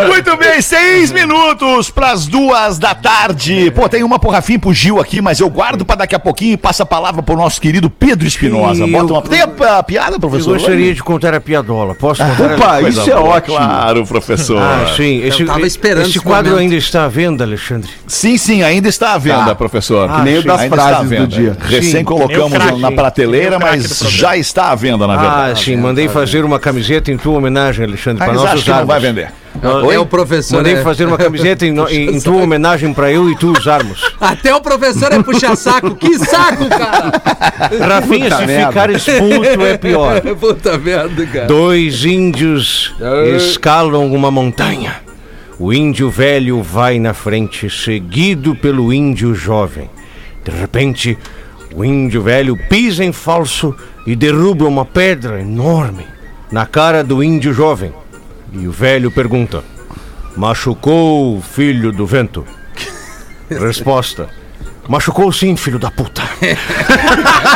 Muito bem, seis minutos pras duas da tarde. Pô, tem uma pro Rafinha e pro Gil aqui, mas eu guardo pra daqui a pouquinho e passo a palavra pro nosso querido Pedro Espinosa. Bota eu- uma... Tem a, a piada, Eu professor? gostaria de contar a piadola. Posso contar? Opa, Coisa isso é boa, ótimo. Claro, professor. Ah, sim. Esse, tava esperando esse esse quadro momento. ainda está à venda, Alexandre. Sim, sim, ainda está à venda, Tá. professor. Ah, nem o sim. das Ainda está à frases do venda. dia. Recém Sim. colocamos craque, na prateleira, mas já está à venda, na Ah, verdade. sim. Mandei fazer uma camiseta em tua homenagem, Alexandre, para Mas nós que não usarmos. vai vender. É o professor. Mandei é- fazer uma camiseta em, em- em tua homenagem para eu e tu usarmos. Até o professor é puxar saco. Que saco, cara! Rafinha, Puta se merda. ficar expulso é pior. Puta merda, cara. Dois índios escalam uma montanha. O índio velho vai na frente, seguido pelo índio jovem. De repente, o índio velho pisa em falso e derruba uma pedra enorme na cara do índio jovem. E o velho pergunta: Machucou o filho do vento? Resposta: Machucou sim, filho da puta.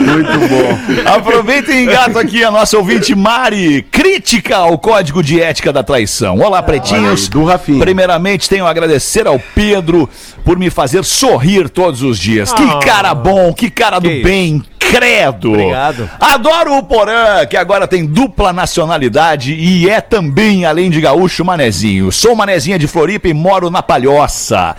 Muito bom. Aproveita e engata aqui a nossa ouvinte Mari, crítica ao código de ética da traição. Olá, pretinhos. do Rafinha. Primeiramente, tenho a agradecer ao Pedro por me fazer sorrir todos os dias. Ah. Que cara bom, que cara do Que bem. Credo! Obrigado. Adoro o Porã, que agora tem dupla nacionalidade e é também, além de gaúcho, manezinho. Sou manezinha de Floripa e moro na Palhoça.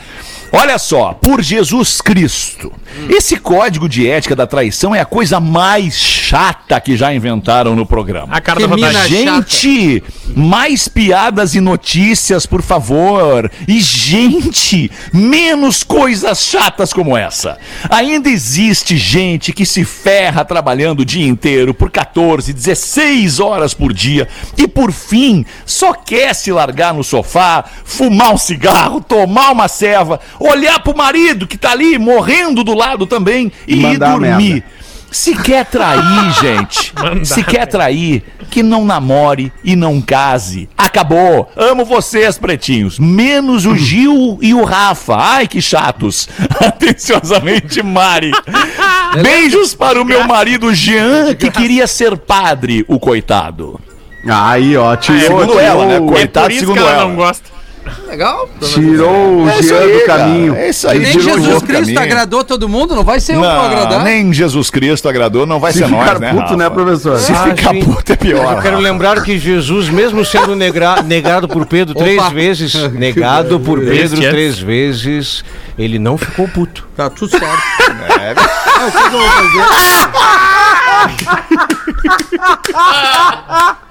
Olha só, por Jesus Cristo. Esse código de ética da traição é a coisa mais chata que já inventaram no programa. A cara Que da mina. Gente, mais piadas e notícias, por favor. E, gente, menos coisas chatas como essa. Ainda existe gente que se ferra trabalhando o dia inteiro por 14, 16 horas por dia e, por fim, só quer se largar no sofá, fumar um cigarro, tomar uma ceva, olhar pro marido que tá ali morrendo do lado também e ir Mandar a dormir. Se quer trair, gente, se quer trair, que não namore e não case. Acabou. Amo vocês, pretinhos. Menos o Gil e o Rafa. Ai, que chatos. Atenciosamente, Mari. Beijos para o meu marido Jean, que queria ser padre, o coitado. Aí, ó, tirou, Segundo ela, né? É Coitado, por isso que segundo ela ela. não gosta. Legal. tirou o É Jean aí, do caminho. É isso aí. Nem Jesus Cristo agradou todo mundo, não vai ser eu que vou Não, agradar. nem Jesus Cristo agradou, não vai Se ser ficar nós, né, puto, Rafa? né, professor? Se Ah, ficar sim. puto é pior. Eu quero lembrar que Jesus, mesmo sendo negra- negado por Pedro três Opa. vezes, negado por Pedro é? três vezes, ele não ficou puto. Tá tudo certo. Ah, o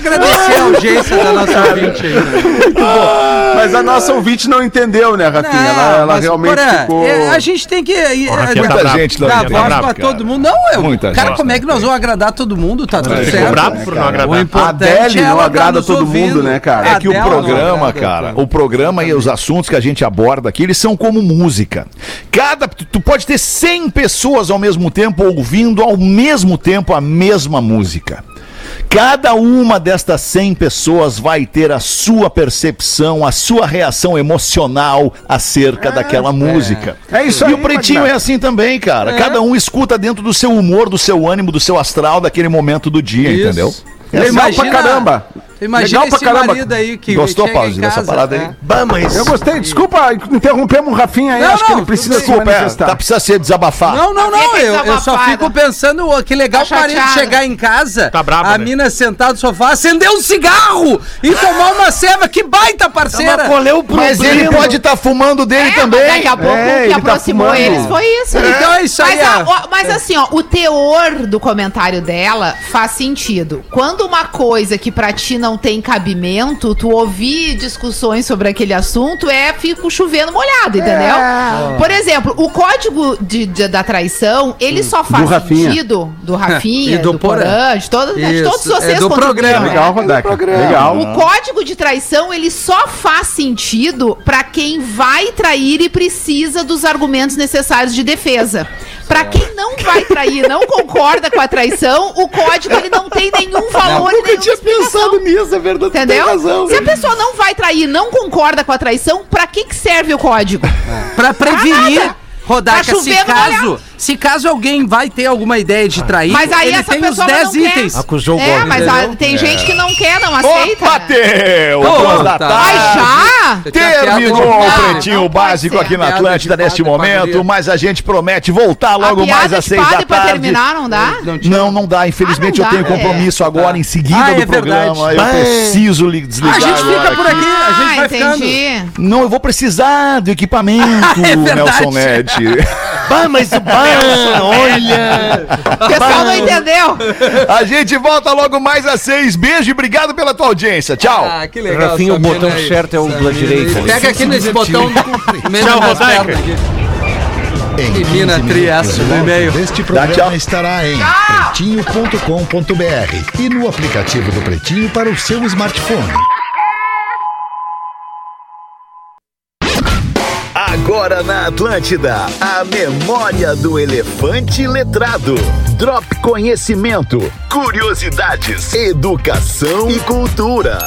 Agradecer a audiência da nossa ouvinte aí. né? Mas a nossa ouvinte não entendeu, né, Rafinha? Não, ela ela mas, realmente Porã, ficou. é, a gente tem que. é, Muita tá gente entende. voz pra cara. todo mundo. Não, eu. Muita cara, gente. como é que nós vamos agradar todo mundo? Tá tudo Ficou certo. bravo por não O agradar. A importante Adele é não tá agrada nos todo ouvindo. mundo, né, cara? É que o programa, cara, o programa e os assuntos que a gente aborda aqui, eles são como música. Cada, tu tu pode ter 100 pessoas ao mesmo tempo ouvindo ao mesmo tempo a mesma música. Cada uma destas 100 pessoas vai ter a sua percepção, a sua reação emocional acerca daquela música. É isso E aí, o pretinho é assim também, cara. Cada um escuta dentro do seu humor, do seu ânimo, do seu astral, daquele momento do dia, Isso. entendeu? Legal Imagina- pra caramba. Imagina Legal pra esse caramba. marido aí que Gostou, Paulo, dessa parada aí? é. Bah, mas... Eu gostei. Desculpa, interrompemos o Rafinha aí. Não, acho que não, ele precisa se é, manifestar. tá precisando ser desabafar. Não, não, não, que eu, eu só fico pensando, ô, que legal Tá o marido chegar em casa, Tá brava, a né? mina sentada no sofá, acender um cigarro e tomar uma ceva, que baita parceira! qual é o Mas ele pode estar fumando dele É, também. mas daqui a pouco É, o que ele tá aproximou eles foi isso. Então é isso aí, Mas, mas assim, ó, o teor do comentário dela faz sentido. Quando uma coisa que pra ti não tem cabimento, tu ouvir discussões sobre aquele assunto é fico chovendo molhado, entendeu? Por exemplo, o código de, de- da traição, ele só faz Rafinha. sentido do Rafinha, E do do, Porã. Porã, de, todo, de todos vocês é do programa. né? Legal, Rodeca. Legal. O código de traição, ele só faz sentido pra quem vai trair e precisa dos argumentos necessários de defesa. Pra quem não vai trair, não concorda com a traição, o código ele não tem nenhum valor e nenhuma explicação. nisso, é verdade. Entendeu? Se a pessoa não vai trair, não concorda com a traição, pra que que serve o código? Pra prevenir. Rodaica, Tá se caso. Se caso alguém vai ter alguma ideia de trair, Mas aí ele essa tem os pessoa 10 não quer. itens. Acusou o É, golpe. mas ah, tem gente que não quer, não aceita. Opa, né? teu! Tá. Mas já? Terminou o Pretinho Básico aqui na Atlântida neste momento, mas a gente promete voltar logo a mais às de seis da padre pra tarde. terminar não dá? Não Não, dá. Infelizmente Ah, não eu tenho compromisso é. agora em seguida Ah, do é programa. verdade. Eu Bah, preciso li- desligar A gente fica por aqui. a gente Ah, vai ficando. entendi. Não, eu vou precisar do equipamento, É. Nelson Ned. Bah, mas... Bah, olha... O pessoal não entendeu. A gente volta logo mais às seis. Beijo e obrigado pela tua audiência. Tchau. Ah, que legal. Rafinha, o botão aí. certo é o da direita ali. Pega aqui nesse botão. Tchau, Rodaica. Em 15 mina o no e-mail. Deste tchau. programa estará em pretinho.com.br e no aplicativo do Pretinho para o seu smartphone. Agora na Atlântida, a memória do elefante letrado. Drop conhecimento, curiosidades, educação e cultura.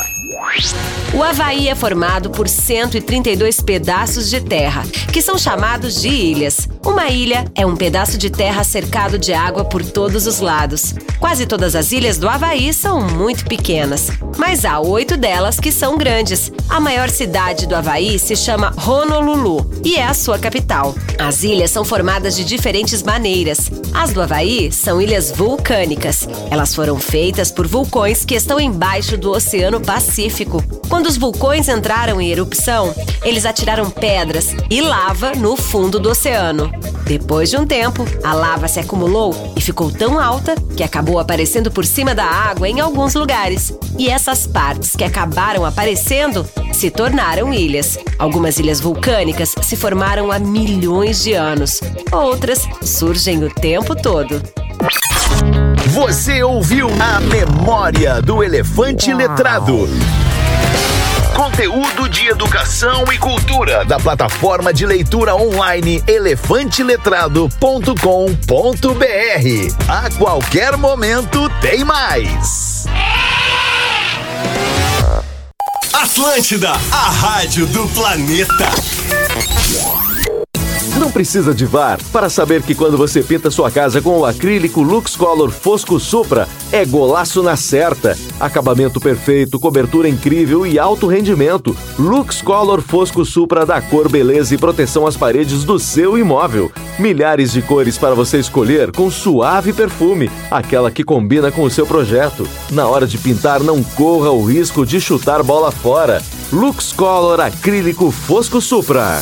O Havaí é formado por 132 pedaços de terra, que são chamados de ilhas. Uma ilha é um pedaço de terra cercado de água por todos os lados. Quase todas as ilhas do Havaí são muito pequenas, mas há oito delas que são grandes. A maior cidade do Havaí se chama Honolulu e é a sua capital. As ilhas são formadas de diferentes maneiras. As do Havaí são ilhas vulcânicas. Elas foram feitas por vulcões que estão embaixo do Oceano Pacífico. Quando os vulcões entraram em erupção, eles atiraram pedras e lava no fundo do oceano. Depois de um tempo, a lava se acumulou e ficou tão alta que acabou aparecendo por cima da água em alguns lugares. E essas partes que acabaram aparecendo se tornaram ilhas. Algumas ilhas vulcânicas se formaram há milhões de anos. Outras surgem o tempo todo. Você ouviu a memória do elefante letrado. Conteúdo de educação e cultura da plataforma de leitura online elefanteletrado.com.br. A qualquer momento tem mais. Atlântida, a rádio do planeta. Não precisa de VAR para saber que quando você pinta sua casa com o acrílico Lux Color Fosco Supra, é golaço na certa. Acabamento perfeito, cobertura incrível e alto rendimento. Lux Color Fosco Supra dá cor, beleza e proteção às paredes do seu imóvel. Milhares de cores para você escolher com suave perfume, aquela que combina com o seu projeto. Na hora de pintar, não corra o risco de chutar bola fora. Lux Color Acrílico Fosco Supra.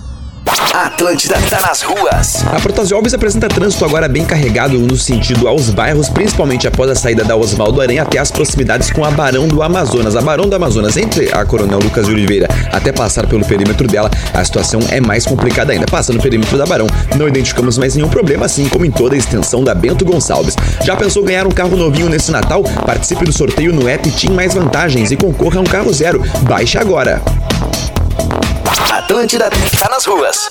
Atlântida tá nas ruas. A Protasiobis apresenta trânsito agora bem carregado no sentido aos bairros, principalmente após a saída da Osvaldo Aranha até as proximidades com a Barão do Amazonas. A Barão do Amazonas, entre a Coronel Lucas de Oliveira até passar pelo perímetro dela, a situação é mais complicada ainda. Passando no perímetro da Barão, não identificamos mais nenhum problema, assim como em toda a extensão da Bento Gonçalves. Já pensou ganhar um carro novinho nesse Natal? Participe do sorteio no app Team Mais Vantagens e concorra a um carro zero. Baixe agora. Atlântida tá nas ruas.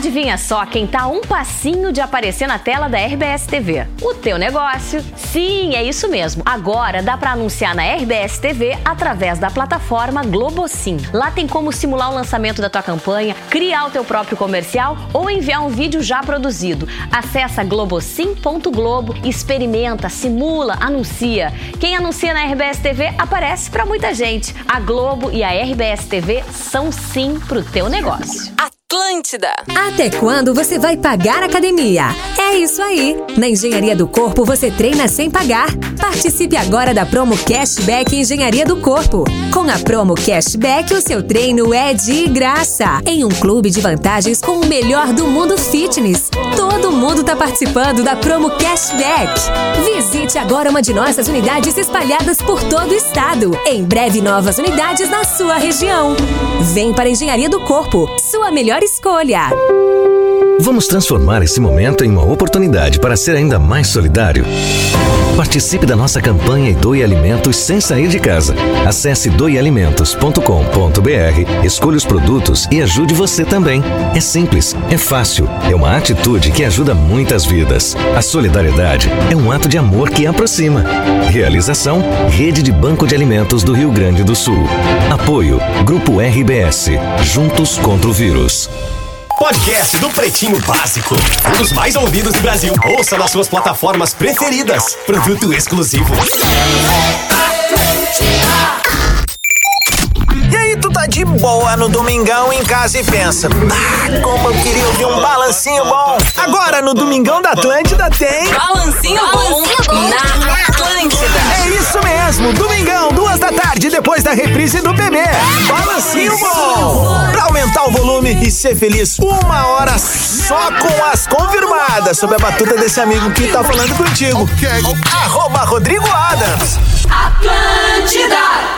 Adivinha só quem tá um passinho de aparecer na tela da RBS TV? O teu negócio. Sim, é isso mesmo. Agora dá para anunciar na RBS TV através da plataforma Globosim. Lá tem como simular o lançamento da tua campanha, criar o teu próprio comercial ou enviar um vídeo já produzido. Acesse globosim.globo, experimenta, simula, anuncia. Quem anuncia na RBS TV aparece para muita gente. A Globo e a RBS TV são sim pro teu negócio. Atlântida. Até quando você vai pagar academia? É isso aí. Na Engenharia do Corpo você treina sem pagar. Participe agora da promo Cashback Engenharia do Corpo. Com a promo Cashback, o seu treino é de graça. Em um clube de vantagens com o melhor do mundo fitness. Todo mundo está participando da promo Cashback. Visite agora uma de nossas unidades espalhadas por todo o estado. Em breve, novas unidades na sua região. Vem para a Engenharia do Corpo, sua melhor escolha. Vamos transformar esse momento em uma oportunidade para ser ainda mais solidário. Participe da nossa campanha e doe alimentos sem sair de casa. Acesse doealimentos.com.br, escolha os produtos e ajude você também. É simples, é fácil, é uma atitude que ajuda muitas vidas. A solidariedade é um ato de amor que aproxima. Realização: Rede de Banco de Alimentos do Rio Grande do Sul. Apoio: Grupo RBS. Juntos contra o vírus. Podcast do Pretinho Básico. Um dos mais ouvidos do Brasil. Ouça nas suas plataformas preferidas. Produto exclusivo. E aí, tu tá de boa no domingão em casa e pensa: Ah, como eu queria ouvir um balancinho bom. Agora no Domingão da Atlântida tem. Balancinho bom na Atlântida. Isso mesmo, Domingão, duas da tarde, depois da reprise do bebê. Balancinho bom. Pra aumentar o volume e ser feliz, uma hora só com as confirmadas, sob a batuta desse amigo que tá falando contigo. Arroba Rodrigo Adams. Atlântida.